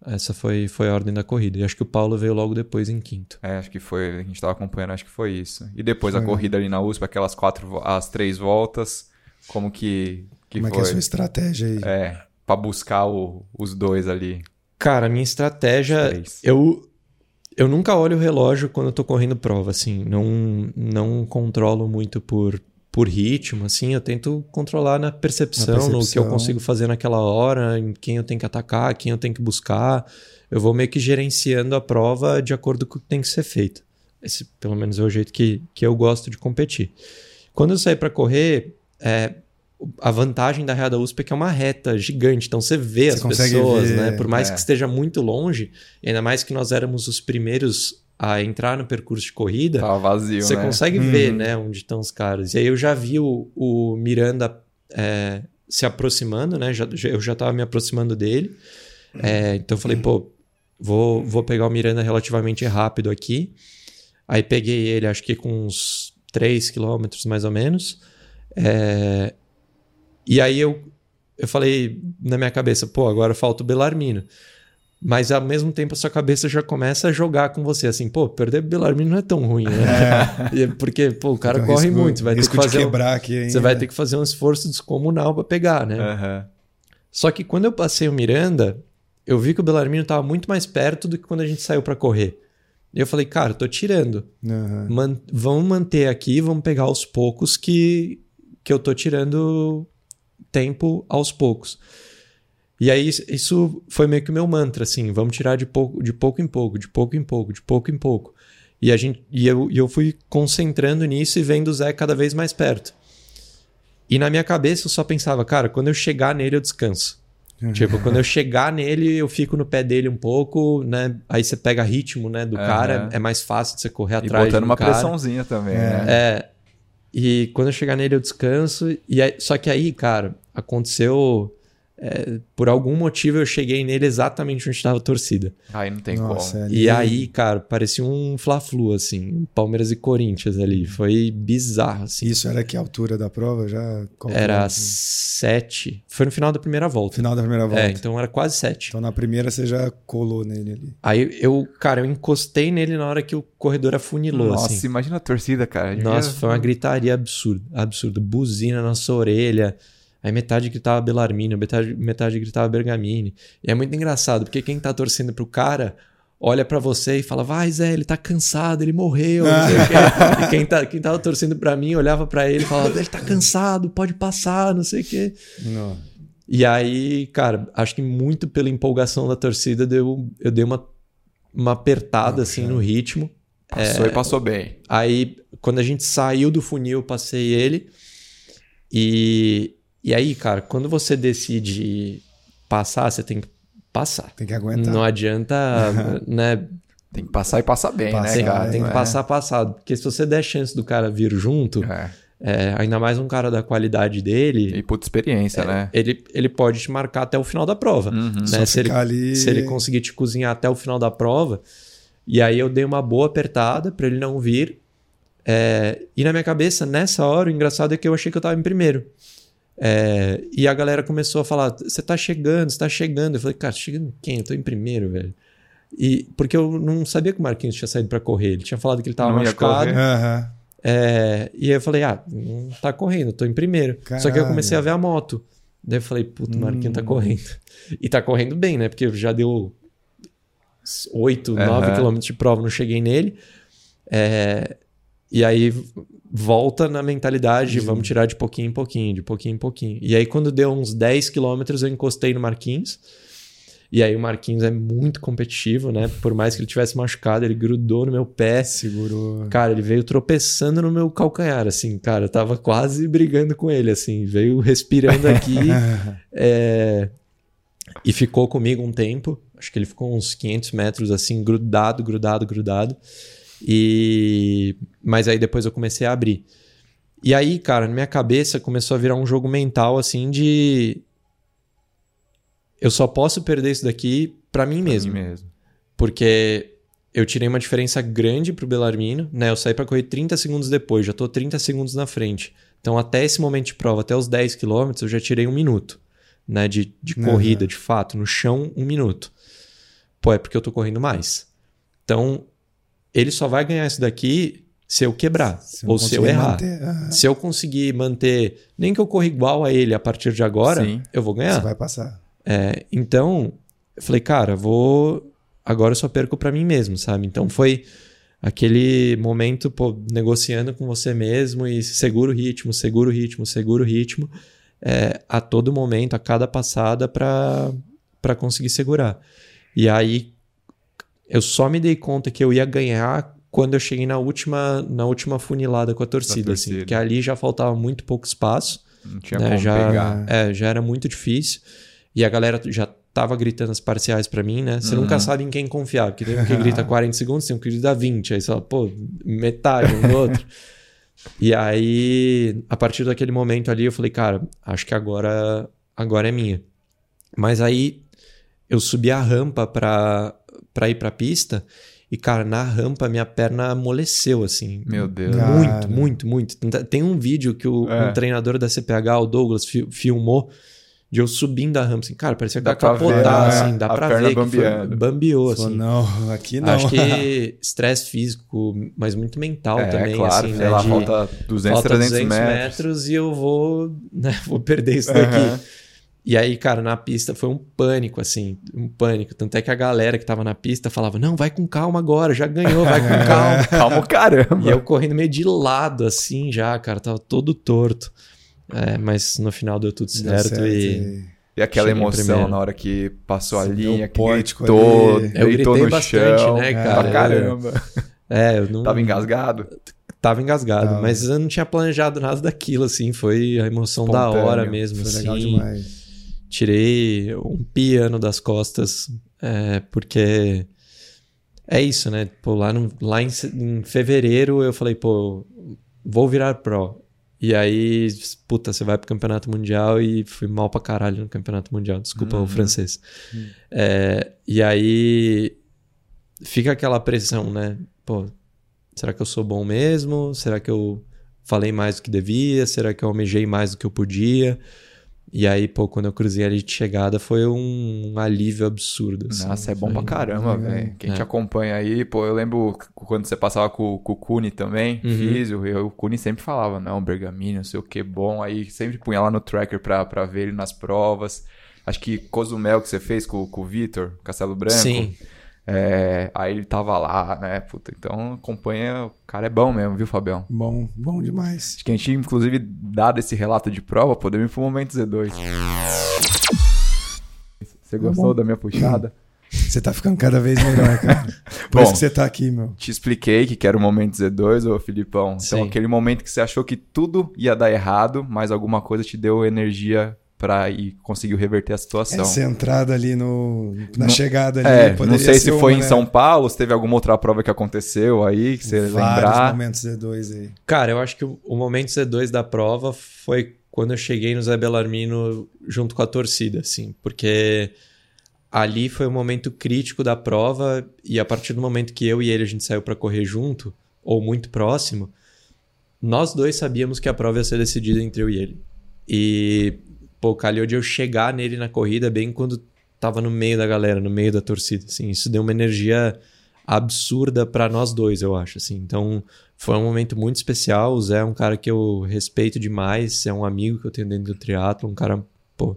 C: Essa foi, foi a ordem da corrida. E acho que o Paulo veio logo depois em quinto.
A: É, acho que foi, a gente tava acompanhando, acho que foi isso. E depois a
B: Foi.
A: corrida ali na USP, aquelas quatro, as três voltas, como que, que
B: Como é que
A: foi?
B: é a sua estratégia aí?
A: É, pra buscar o- os dois ali.
C: Cara, a minha estratégia.
A: Três.
C: Eu, eu nunca olho o relógio quando eu tô correndo prova, assim. Não, não controlo muito por, por ritmo, assim. Eu tento controlar na percepção,
B: Na
C: no que eu
B: percepção.
C: consigo fazer naquela hora, em quem eu tenho que atacar, quem eu tenho que buscar. Eu vou meio que gerenciando a prova de acordo com o que tem que ser feito. Esse, pelo menos, é o jeito que, que eu gosto de competir. Quando eu saí para correr, é, a vantagem da Real da USP é que é uma reta gigante, então você vê
B: Você
C: as pessoas,
B: ver,
C: né? Por mais
A: é.
C: que esteja muito longe, ainda mais que nós éramos os primeiros a entrar no percurso de corrida,
A: Tava vazio,
C: você
A: né?
C: consegue
B: Uhum.
C: ver, né, onde estão os caras. E aí eu já vi o, o Miranda é, se aproximando, né? Já, já- eu já tava me aproximando dele. É, então eu falei, pô, vou, vou pegar o Miranda relativamente rápido aqui. Aí peguei ele, acho que com uns 3 quilômetros mais ou menos. É, e aí eu, eu falei na minha cabeça, pô, agora falta o Belarmino. Mas ao mesmo tempo a sua cabeça já começa a jogar com você, assim, pô, perder o Belarmino não é tão ruim, né? <laughs> E é Porque, pô, o cara
B: Então,
C: corre
B: risco-
C: muito, você vai ter que fazer
B: de
C: um-
B: quebrar aqui ainda.
C: você vai ter que fazer um esforço descomunal pra pegar, né?
A: Aham.
C: Só que quando eu passei o Miranda, eu vi que o Belarmino tava muito mais perto do que quando a gente saiu pra correr. E eu falei, cara, eu tô tirando.
B: Aham.
C: Man- vamos manter aqui, vamos pegar aos poucos que, que eu tô tirando tempo aos poucos. E aí isso- foi meio que o meu mantra, assim, vamos tirar de pouco, de pouco em pouco, de pouco em pouco, de pouco em pouco. E, a gente, e, eu, e eu fui concentrando nisso e vendo o Zé cada vez mais perto. E na minha cabeça eu só pensava, cara, quando eu chegar nele eu descanso. Tipo, quando eu chegar nele, eu fico no pé dele um pouco, né? Aí você pega ritmo, né, do
A: Aham.
C: cara, é mais fácil de você correr
A: E
C: atrás
A: botando
C: do
A: uma
C: cara.
A: pressãozinha também,
B: É.
A: né?
C: É. E quando eu chegar nele, eu descanso. E aí- só que aí, cara, aconteceu. é, por algum motivo eu cheguei nele exatamente onde estava a torcida.
A: Aí não tem
B: Nossa,
A: como.
B: ali-
C: E aí, cara, parecia um Fla-Flu, assim, Palmeiras e Corinthians ali. Foi bizarro, assim.
B: Isso era que altura da prova já? Qual
C: Era sete. Foi no final da primeira volta.
B: Final da primeira volta.
C: É, então era quase sete.
B: Então na primeira você já colou nele ali.
C: Aí eu, cara, eu encostei nele na hora que o corredor afunilou,
A: Nossa,
C: assim.
A: imagina a torcida, cara.
C: Nossa, foi uma gritaria absurda, absurda. Buzina na sua orelha. Aí metade gritava Belarmino, metade, metade gritava Bergamini. E é muito engraçado, porque quem tá torcendo pro cara olha pra você e fala, vai Zé, ele tá cansado, ele morreu, não sei o quê. <laughs> E quem, tá, quem tava torcendo pra mim olhava pra ele e falava, ele tá cansado, pode passar, não sei o quê.
B: Não.
C: E aí, cara, acho que muito pela empolgação da torcida, deu, eu dei uma, uma apertada assim no ritmo.
A: Passou e passou bem.
C: Aí, quando a gente saiu do funil, passei ele. E, e aí, cara, quando você decide passar, você tem que passar.
B: Tem que aguentar.
C: Não adianta, <laughs> né?
A: Tem que passar e passar bem,
B: Passar,
A: né,
C: Tem,
A: cara?
C: tem que
A: é-
C: passar passado. Porque se você der chance do cara vir junto,
A: É.
C: é, ainda mais um cara da qualidade dele,
A: E puta experiência, né?
C: ele, ele pode te marcar até o final da prova.
A: Uhum.
C: né?
B: Só
C: Se ele,
B: ali...
C: se ele conseguir te cozinhar até o final da prova. E aí eu dei uma boa apertada para ele não vir. É, e na minha cabeça, nessa hora, o engraçado é que eu achei que eu tava em primeiro. É, e a galera começou a falar: você tá chegando, você tá chegando. Eu falei, cara, chegando quem? Eu tô em primeiro, velho. E, porque eu não sabia que o Marquinhos tinha saído para correr. Ele tinha falado que ele tava
A: Não
C: machucado. É, e aí eu falei, ah, não tá correndo, eu tô em primeiro. Só que eu comecei a ver a moto. Daí eu falei, puto, o Marquinhos tá
B: Hum.
C: correndo. E tá correndo bem, né? Porque já deu 8, 9
A: Aham.
C: quilômetros de prova, não cheguei nele. É, e aí volta na mentalidade,
B: Sim.
C: vamos tirar de pouquinho em pouquinho, de pouquinho em pouquinho. E aí quando deu uns 10 quilômetros eu encostei no Marquinhos. E aí o Marquinhos é muito competitivo, né? Por mais que ele tivesse machucado, ele grudou no meu pé.
B: Segurou.
C: Cara, ele veio tropeçando no meu calcanhar, assim, cara, eu tava quase brigando com ele, assim, veio respirando aqui <laughs> é, e ficou comigo um tempo, acho que ele ficou uns 500 metros, assim, grudado, grudado, grudado. E mas aí depois eu comecei a abrir. E aí, cara, na minha cabeça começou a virar um jogo mental assim de eu só posso perder isso daqui para mim
A: Pra
C: mesmo.
A: mim mesmo.
C: Porque eu tirei uma diferença grande pro Belarmino, né? Eu saí para correr 30 segundos depois, já tô 30 segundos na frente. Então, até esse momento de prova, até os 10 quilômetros, eu já tirei um minuto, né? De, de
B: Uhum.
C: corrida, de fato. No chão, um minuto. Pô, é porque eu tô correndo mais. Então, ele só vai ganhar isso daqui se eu quebrar
B: Se
C: ou se eu errar.
B: manter, ah,
C: Se eu conseguir manter, nem que eu corra igual a ele a partir de agora,
A: Sim.
C: eu vou ganhar.
B: Você vai passar.
C: É, então, eu falei, cara, vou. Agora eu só perco pra mim mesmo, sabe? Então foi aquele momento, pô, negociando com você mesmo e segura o ritmo, segura o ritmo, segura o ritmo, é, a todo momento, a cada passada pra conseguir segurar. E aí eu só me dei conta que eu ia ganhar quando eu cheguei na última, na última funilada com a torcida, assim,
A: torcida.
C: porque ali já faltava muito pouco espaço
A: Não tinha
C: né,
A: como
C: já,
A: pegar.
C: É, já era muito difícil. E a galera já tava gritando as parciais pra mim, né? Você
A: Uhum.
C: nunca sabe em quem confiar, porque tem um que <laughs> grita 40 segundos, tem um que grita 20. Aí você fala, pô, metade um do outro. e aí, a partir daquele momento ali, eu falei, cara, acho que agora, agora é minha. Mas aí, eu subi a rampa pra, pra ir pra pista e, cara, na rampa minha perna amoleceu, assim.
A: Meu Deus.
B: Cara.
C: Muito, muito, muito. Tem- um vídeo que o,
A: É.
C: um treinador da CPH, o Douglas, fi- filmou de eu subindo a rampa. Assim, cara, parecia que
A: Dá
C: ia
A: ver,
C: capotar,
A: né?
C: assim. Dá
A: A
C: pra ver que foi, bambeou,
B: Falou,
C: assim.
B: não, aqui não.
C: Acho que <laughs> estresse físico, mas muito mental
A: É,
C: também,
A: claro,
C: assim, né?
A: lá,
C: de-
A: falta 200,
C: falta
A: 300
C: 200
A: metros.
C: e eu vou, né, <laughs> vou perder isso daqui.
A: Aham.
C: E aí, cara, na pista foi um pânico, assim, um pânico. Tanto é que a galera que tava na pista falava: Não, vai com calma agora, já ganhou, vai com <laughs> calma.
A: Calma, o caramba.
C: E eu correndo meio de lado, assim, já, cara, tava todo torto. É, mas no final deu tudo
B: Deu
C: certo,
B: certo
C: e.
A: E aquela
C: Cheguei
A: emoção
C: primeiro.
A: na hora que passou a linha, que gritou,
B: ali.
C: Eu gritei
A: no
C: bastante,
A: chão.
C: né,
B: É,
C: cara?
A: Pra caramba.
C: É, eu não.
A: Tava engasgado?
C: Tava engasgado,
B: Tava.
C: mas eu não tinha planejado nada daquilo, assim. Foi a emoção da hora mesmo,
B: Foi
C: assim.
B: legal demais.
C: Tirei um piano das costas, é, porque é isso, né? Pô, lá, no- lá em, em fevereiro eu falei, pô, vou virar pro. E aí, puta, você vai pro campeonato mundial e fui mal pra caralho no campeonato mundial, desculpa o francês. É, e aí fica aquela pressão, né? Pô, será que eu sou bom mesmo? Será que eu falei mais do que devia? Será que eu almejei mais do que eu podia? E aí, pô, quando eu cruzei ali de chegada, foi um alívio absurdo. assim.
A: Nossa, é bom
C: Foi-
A: pra caramba, velho. Quem
C: É.
A: te acompanha aí, pô, eu lembro quando você passava com, com o Cune também,
C: Uhum.
A: físio, eu, o Cune sempre falava, não, Bergamini, não sei o que, bom. Aí sempre punha lá no tracker pra, pra ver ele nas provas. Acho que Cozumel que você fez com, com o Vitor, Castelo Branco.
C: Sim,
A: É, aí ele tava lá, né? Puta, então acompanha, o cara é bom mesmo, viu, Fabião?
B: Bom, bom demais.
A: Acho que a gente, inclusive, dado esse relato de prova, podemos ir pro momento Z2. Você gostou
B: bom.
A: da minha puxada?
B: Você tá ficando cada vez melhor, cara. <laughs> Por
A: Bom.
B: isso que você tá aqui, meu.
A: Te expliquei que era o momento Z2, ô Filipão. Então,
C: Sim.
A: aquele momento que você achou que tudo ia dar errado, mas alguma coisa te deu energia pra ir conseguiu reverter a situação.
B: Essa entrada ali no, na
A: Não-
B: chegada ali.
A: É, não
B: poderia
A: sei
B: ser
A: se foi
B: uma,
A: em
B: né?
A: São Paulo, se teve alguma outra prova que aconteceu aí, que você
B: Vários
A: lembrar.
B: momentos Z2 aí.
C: Cara, eu acho que o, o momento Z2 da prova foi quando eu cheguei no Zé Belarmino junto com a torcida, assim, porque ali foi o momento crítico da prova e a partir do momento que eu e ele a gente saiu para correr junto, ou muito próximo, nós dois sabíamos que a prova ia ser decidida entre eu e ele. E, pô, calhou de eu chegar nele na corrida bem quando tava no meio da galera, no meio da torcida, assim, isso deu uma energia absurda para nós dois, eu acho, assim. Então, foi um momento muito especial. O Zé é um cara que eu respeito demais, é um amigo que eu tenho dentro do triatlo, um cara, pô,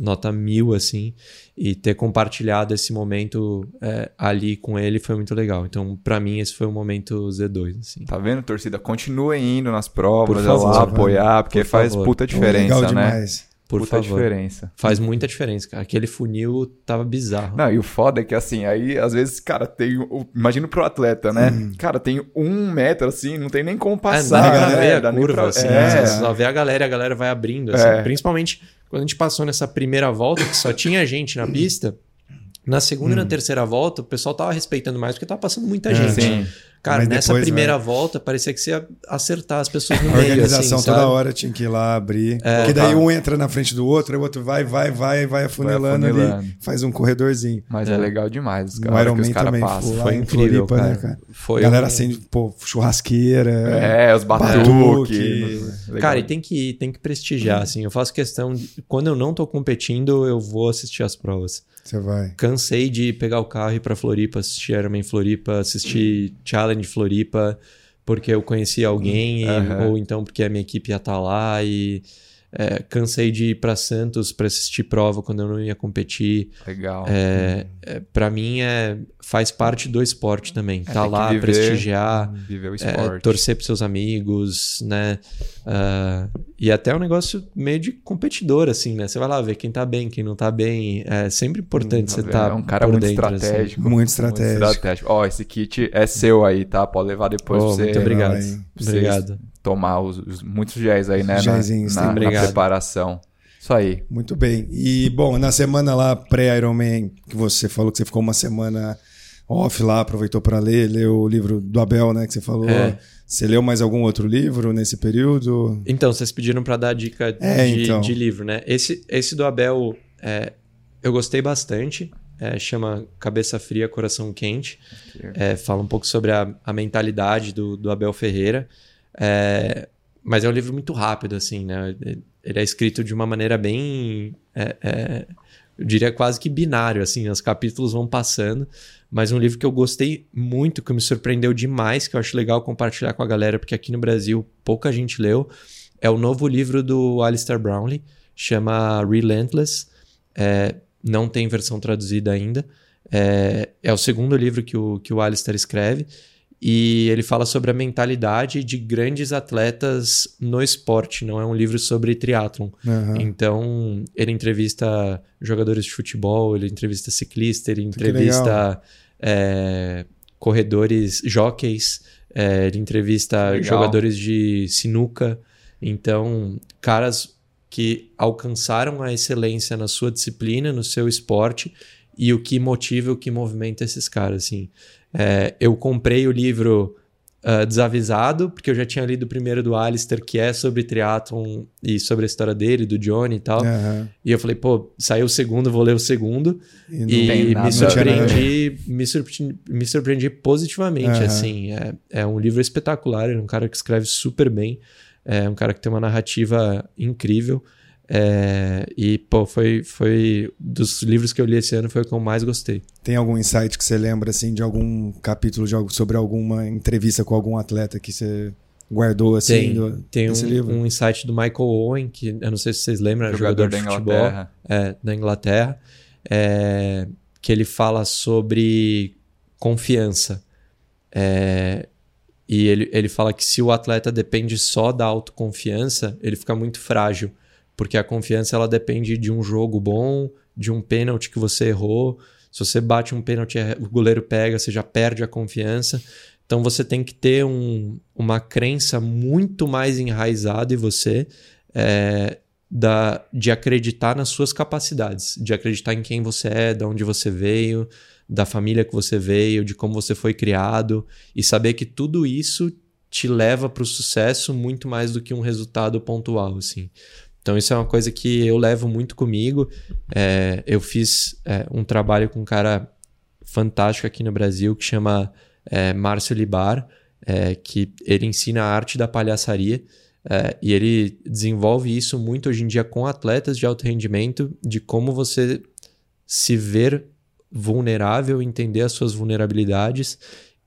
C: nota mil, assim. E ter compartilhado esse momento é, ali com ele foi muito legal. Então, pra mim, esse foi o momento Z2, assim.
A: Tá vendo, torcida? Continuem indo nas provas,
C: Por
A: vai lá
C: favor,
A: apoiar, porque
C: Por
A: faz
C: favor.
A: puta diferença,
B: legal
A: né?
B: demais.
C: Por
A: puta
C: favor.
A: diferença.
C: Faz muita diferença, cara. Aquele funil tava bizarro.
A: Não, e o foda é que assim, aí às vezes, cara, tem. Imagina pro atleta, né? Cara, tem um metro assim, não tem nem como
C: É,
A: passar.
C: pra
A: né?
C: a curva,
A: pra-
C: assim.
A: É.
C: Você só vê a galera e a galera vai abrindo, assim.
A: É.
C: Principalmente quando a gente passou nessa primeira volta, que só tinha gente na pista. Na segunda e na terceira volta, o pessoal tava respeitando mais porque tava passando muita gente.
A: Sim.
C: Cara,
B: Mas
C: nessa
B: depois
C: primeira
B: vai-
C: volta, parecia que você ia acertar as pessoas <laughs> no
B: A
C: meio,
B: organização
C: assim,
B: toda
C: sabe?
B: hora tinha que ir lá abrir.
C: É,
B: Porque daí
A: tá.
B: um entra na frente do outro, aí o outro vai, vai, vai, vai afunilando,
A: afunilando.
B: ali, faz um corredorzinho.
A: Mas é,
C: É.
A: legal demais. Os
B: No
A: caras
B: Iron Man
A: caras
B: também,
A: passam.
C: Foi
B: em
C: incrível,
B: Floripa, né,
C: cara.
B: cara?
C: Foi
B: Galera
C: um-
B: acende, pô, churrasqueira.
A: É, os
B: Batuque.
A: batuques.
C: Cara, e tem que, tem que prestigiar, assim. Eu faço questão. De, quando eu não tô competindo, eu vou assistir as provas.
B: Você vai.
C: Cansei de pegar o carro e ir pra Floripa, assistir Ironman Floripa, assistir Challenge Floripa, porque eu conhecia alguém, e-
A: Aham.
C: ou então porque a minha equipe ia estar lá e. é, cansei de ir pra Santos pra assistir prova quando eu não ia competir.
A: Legal.
C: É, é, para mim é faz parte do esporte também. tá
A: É, que
C: lá,
A: viver-
C: prestigiar,
A: Viver o
C: é,
A: esporte.
C: torcer pros seus amigos, né? Ah, e até um negócio meio de competidor, assim, né? Você vai lá ver quem tá bem, quem não tá bem. É sempre importante você
A: Tá
C: tá
A: é um cara
C: por
A: muito
C: dentro, assim.
A: estratégico.
B: Muito estratégico.
A: estratégico. Ó, esse kit é seu aí, tá? Pode levar depois
C: Oh,
A: pra você,
C: muito obrigado. Obrigado.
A: Tomar os, os- muitos géis aí, né? Na,
B: Géisinhos,
A: na, na
C: Obrigado.
A: preparação. Isso aí.
B: Muito bem. E, bom, na semana lá pré-Ironman, que você falou que você ficou uma semana off lá, aproveitou para ler, leu o livro do Abel, né, que você falou.
C: É.
B: Você leu mais algum outro livro nesse período?
C: Então, vocês pediram pra dar dica
B: É,
C: de,
B: então.
C: de livro, né? Esse, esse do Abel, é, eu gostei bastante. É, chama Cabeça Fria, Coração Quente. É, fala um pouco sobre a, a mentalidade do, do Abel Ferreira. É, mas é um livro muito rápido, assim, né? Ele é escrito de uma maneira bem. é, é, eu diria quase que binário, assim, os capítulos vão passando. Mas um livro que eu gostei muito, que me surpreendeu demais, que eu acho legal compartilhar com a galera, porque aqui no Brasil pouca gente leu, é o novo livro do Alistair Brownlee, chama Relentless. É, não tem versão traduzida ainda. É, é o segundo livro que o, que o Alistair escreve. E ele fala sobre a mentalidade de grandes atletas no esporte, não é um livro sobre triatlon.
B: Aham.
C: Então, ele entrevista jogadores de futebol, ele entrevista ciclista, ele entrevista é, corredores, jockeys, é, ele entrevista
A: Legal.
C: jogadores de sinuca. Então, caras que alcançaram a excelência na sua disciplina, no seu esporte, e o que motiva, o que movimenta esses caras, assim. É, eu comprei o livro ah, desavisado, porque eu já tinha lido o primeiro do Alistair, que é sobre triatlon e sobre a história dele, do Johnny e tal.
B: Aham.
C: E eu falei, pô, saiu o segundo, vou ler o segundo.
B: E
C: E
A: nada
C: me surpreendi, me surpreendi, me surpreendi positivamente,
B: Aham.
C: assim. É, é um livro espetacular, é um cara que escreve super bem, é um cara que tem uma narrativa incrível. É, e, pô, foi, foi dos livros que eu li esse ano, foi o que eu mais gostei.
B: Tem algum insight que você lembra, assim, de algum capítulo de algo, sobre alguma entrevista com algum atleta que você guardou, assim,
C: Tem,
B: do,
C: tem
B: desse
C: um,
B: livro?
C: um insight do Michael Owen, que eu não sei se vocês lembram, é
A: Jogador
C: jogador,
A: da
C: de futebol
A: Inglaterra.
C: é, da Inglaterra, é, que ele fala sobre confiança. É, e ele, ele fala que se o atleta depende só da autoconfiança, ele fica muito frágil, porque a confiança ela depende de um jogo bom, de um pênalti que você errou. Se você bate um pênalti, o goleiro pega, você já perde a confiança. Então você tem que ter um, uma crença muito mais enraizada em você é, da, de acreditar nas suas capacidades, de acreditar em quem você é, de onde você veio, da família que você veio, de como você foi criado e saber que tudo isso te leva para o sucesso muito mais do que um resultado pontual, assim. Então isso é uma coisa que eu levo muito comigo. É, eu fiz é, um trabalho com um cara fantástico aqui no Brasil que chama é, Márcio Libar, é, que ele ensina a arte da palhaçaria. É, e ele desenvolve isso muito hoje em dia com atletas de alto rendimento, de como você se ver vulnerável, entender as suas vulnerabilidades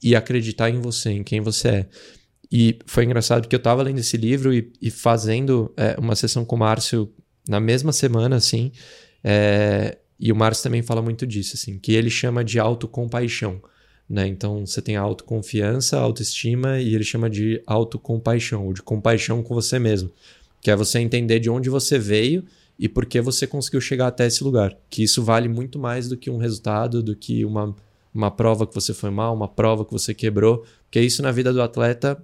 C: e acreditar em você, em quem você é. E foi engraçado porque eu estava lendo esse livro e, e fazendo é, uma sessão com o Márcio na mesma semana, assim, é, e o Márcio também fala muito disso, assim, que ele chama de autocompaixão. Né? Então você tem a autoconfiança, a autoestima e ele chama de autocompaixão, ou de compaixão com você mesmo, que é você entender de onde você veio e por que você conseguiu chegar até esse lugar. Que isso vale muito mais do que um resultado, do que uma, uma prova que você foi mal, uma prova que você quebrou, porque isso na vida do atleta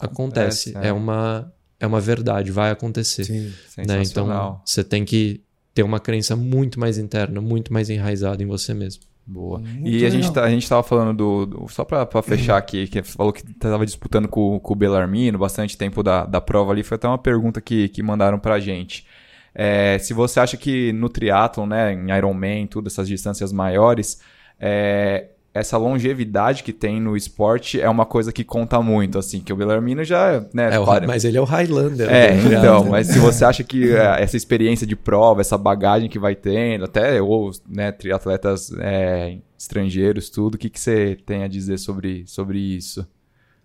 C: acontece,
A: Acontece, é.
C: é uma é uma verdade, vai acontecer.
B: Sim.
C: Né? Então você tem que ter uma crença muito mais interna, muito mais enraizada em você mesmo.
A: Boa.
B: Muito
A: e a gente, tá, a gente tava falando do. do- só pra, pra fechar aqui, que você falou que tava disputando com, com o Belarmino bastante tempo da, da prova ali. Foi até uma pergunta que, que mandaram pra gente. É, se você acha que no triatlon, né, em Ironman, tudo, essas distâncias maiores, é, essa longevidade que tem no esporte é uma coisa que conta muito, assim, que o Belarmino já, né,
C: É, o- mas ele é o Highlander.
A: é,
C: né?
A: então, mas se você acha que é, essa experiência de prova, essa bagagem que vai tendo, até ou, né, triatletas é, estrangeiros, tudo, o que, que você tem a dizer sobre, sobre isso?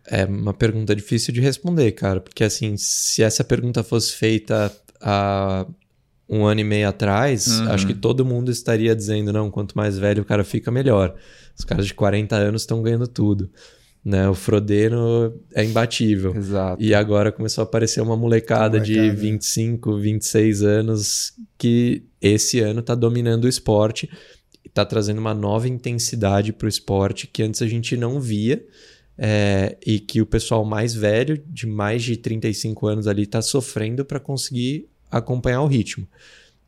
C: É uma pergunta difícil de responder, cara, porque assim, se essa pergunta fosse feita há um ano e meio atrás,
A: Uhum.
C: acho que todo mundo estaria dizendo, não, quanto mais velho o cara fica, melhor. Os caras de 40 anos estão ganhando tudo. Né? O Frodeno é imbatível.
A: Exato.
C: E agora começou a aparecer uma molecada, de
B: Molecada.
C: 25, 26 anos que esse ano tá dominando o esporte e tá trazendo uma nova intensidade pro esporte que antes a gente não via. é, e que o pessoal mais velho, de mais de 35 anos ali, tá sofrendo para conseguir acompanhar o ritmo.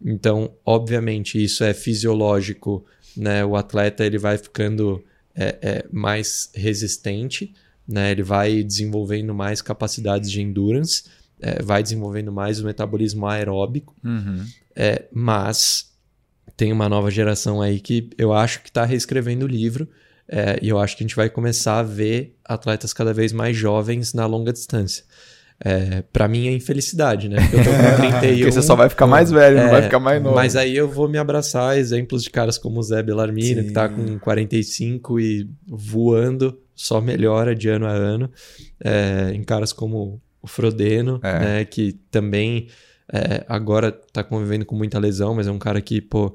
C: Então, obviamente, isso é fisiológico, né? O atleta ele vai ficando é, é, mais resistente, né? Ele vai desenvolvendo mais capacidades de endurance, é, vai desenvolvendo mais o metabolismo aeróbico,
A: Uhum.
C: é, mas tem uma nova geração aí que eu acho que está reescrevendo o livro é, e eu acho que a gente vai começar a ver atletas cada vez mais jovens na longa distância. É, para mim é infelicidade, né? Porque eu tô com 31. <laughs>
A: Porque você só vai ficar mais velho, não
C: É,
A: vai ficar mais novo.
C: Mas aí eu vou me abraçar a exemplos de caras como o Zé Belarmino,
B: Sim.
C: que tá com 45 e voando, só melhora de ano a ano. É, em caras como o Frodeno,
A: É.
C: né, que também é, agora tá convivendo com muita lesão, mas é um cara que, pô,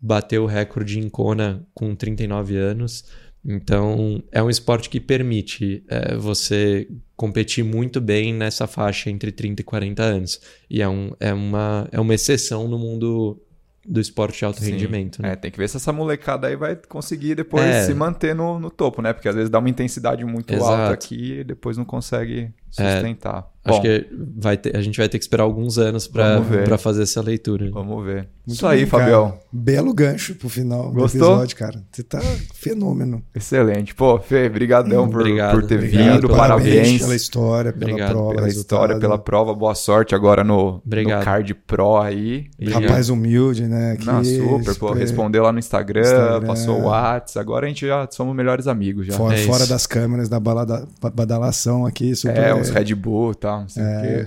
C: bateu o recorde em Kona com 39 anos. Então, é um esporte que permite é, você competir muito bem nessa faixa entre 30 e 40 anos. E é, um, é, uma, é uma exceção no mundo do esporte de alto
A: Sim.
C: rendimento. Né?
A: É, tem que ver se essa molecada aí vai conseguir depois
C: É.
A: se manter no, no topo, né? Porque às vezes dá uma intensidade muito
C: Exato.
A: alta aqui e depois não consegue sustentar.
C: Acho
A: Bom,
C: que vai ter- a gente vai ter que esperar alguns anos para fazer essa leitura.
A: vamos ver.
B: Muito
A: Isso aí,
B: cara.
A: Fabião.
B: Belo gancho pro final
A: Gostou?
B: do episódio, cara. Você tá fenômeno.
A: Excelente. Pô, Fê, brigadão por,
C: Obrigado,
A: por ter
C: obrigado.
A: vindo.
C: Parabéns
A: Parabéns.
B: pela história, pela
C: Obrigado
B: prova,
A: pela
B: resultado.
A: história, pela prova. Boa sorte agora no, no. Card Pro aí.
C: Obrigado.
B: Rapaz humilde, né? Que
A: Não, super, pô.
B: super-
A: Respondeu lá no Instagram,
B: Instagram.
A: passou o WhatsApp. Agora a gente já somos melhores amigos já.
B: Fora,
C: É
B: fora das câmeras da balada, ba- badalação aqui, super.
A: É, uns Red Bull e tal, não sei o quê.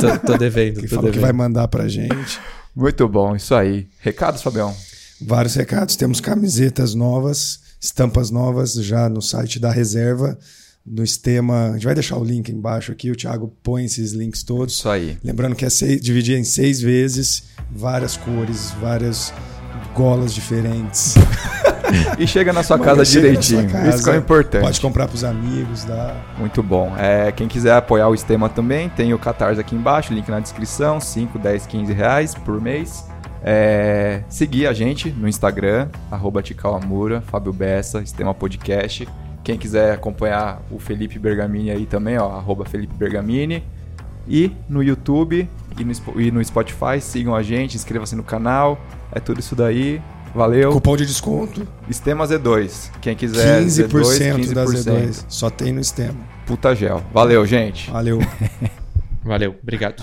A: <laughs>
C: tô, tô devendo,
B: que
C: tô
B: fala que
C: devendo.
B: vai mandar pra gente.
A: Muito bom, isso aí. Recados, Fabião?
B: Vários recados. Temos camisetas novas, estampas novas já no site da reserva, no sistema. A gente vai deixar o link embaixo aqui, o Thiago põe esses links todos.
A: Isso aí.
B: Lembrando que é seis, dividir em seis vezes, várias cores, várias golas diferentes.
A: E chega na sua casa direitinho.
B: sua casa,
A: Isso que é importante.
B: Pode comprar pros amigos, dá.
A: Muito bom. É, quem quiser apoiar o Estema também, tem o Catarse aqui embaixo, link na descrição, 5, 10, 15 reais por mês. É, seguir a gente no Instagram, arroba Ticauamura, Fábio Bessa, Estema Podcast. Quem quiser acompanhar o Felipe Bergamini aí também, ó, arroba Felipe Bergamini. E no YouTube e no, e no Spotify, sigam a gente, inscreva-se no canal. É tudo isso daí. Valeu.
B: Cupom de desconto,
A: Estema Z2. Quem quiser
B: 15%
A: Z2,
B: da
A: 15%.
B: Z2. Só tem no sistema.
A: Puta gel. Valeu, gente.
B: Valeu. <laughs>
C: Valeu, obrigado.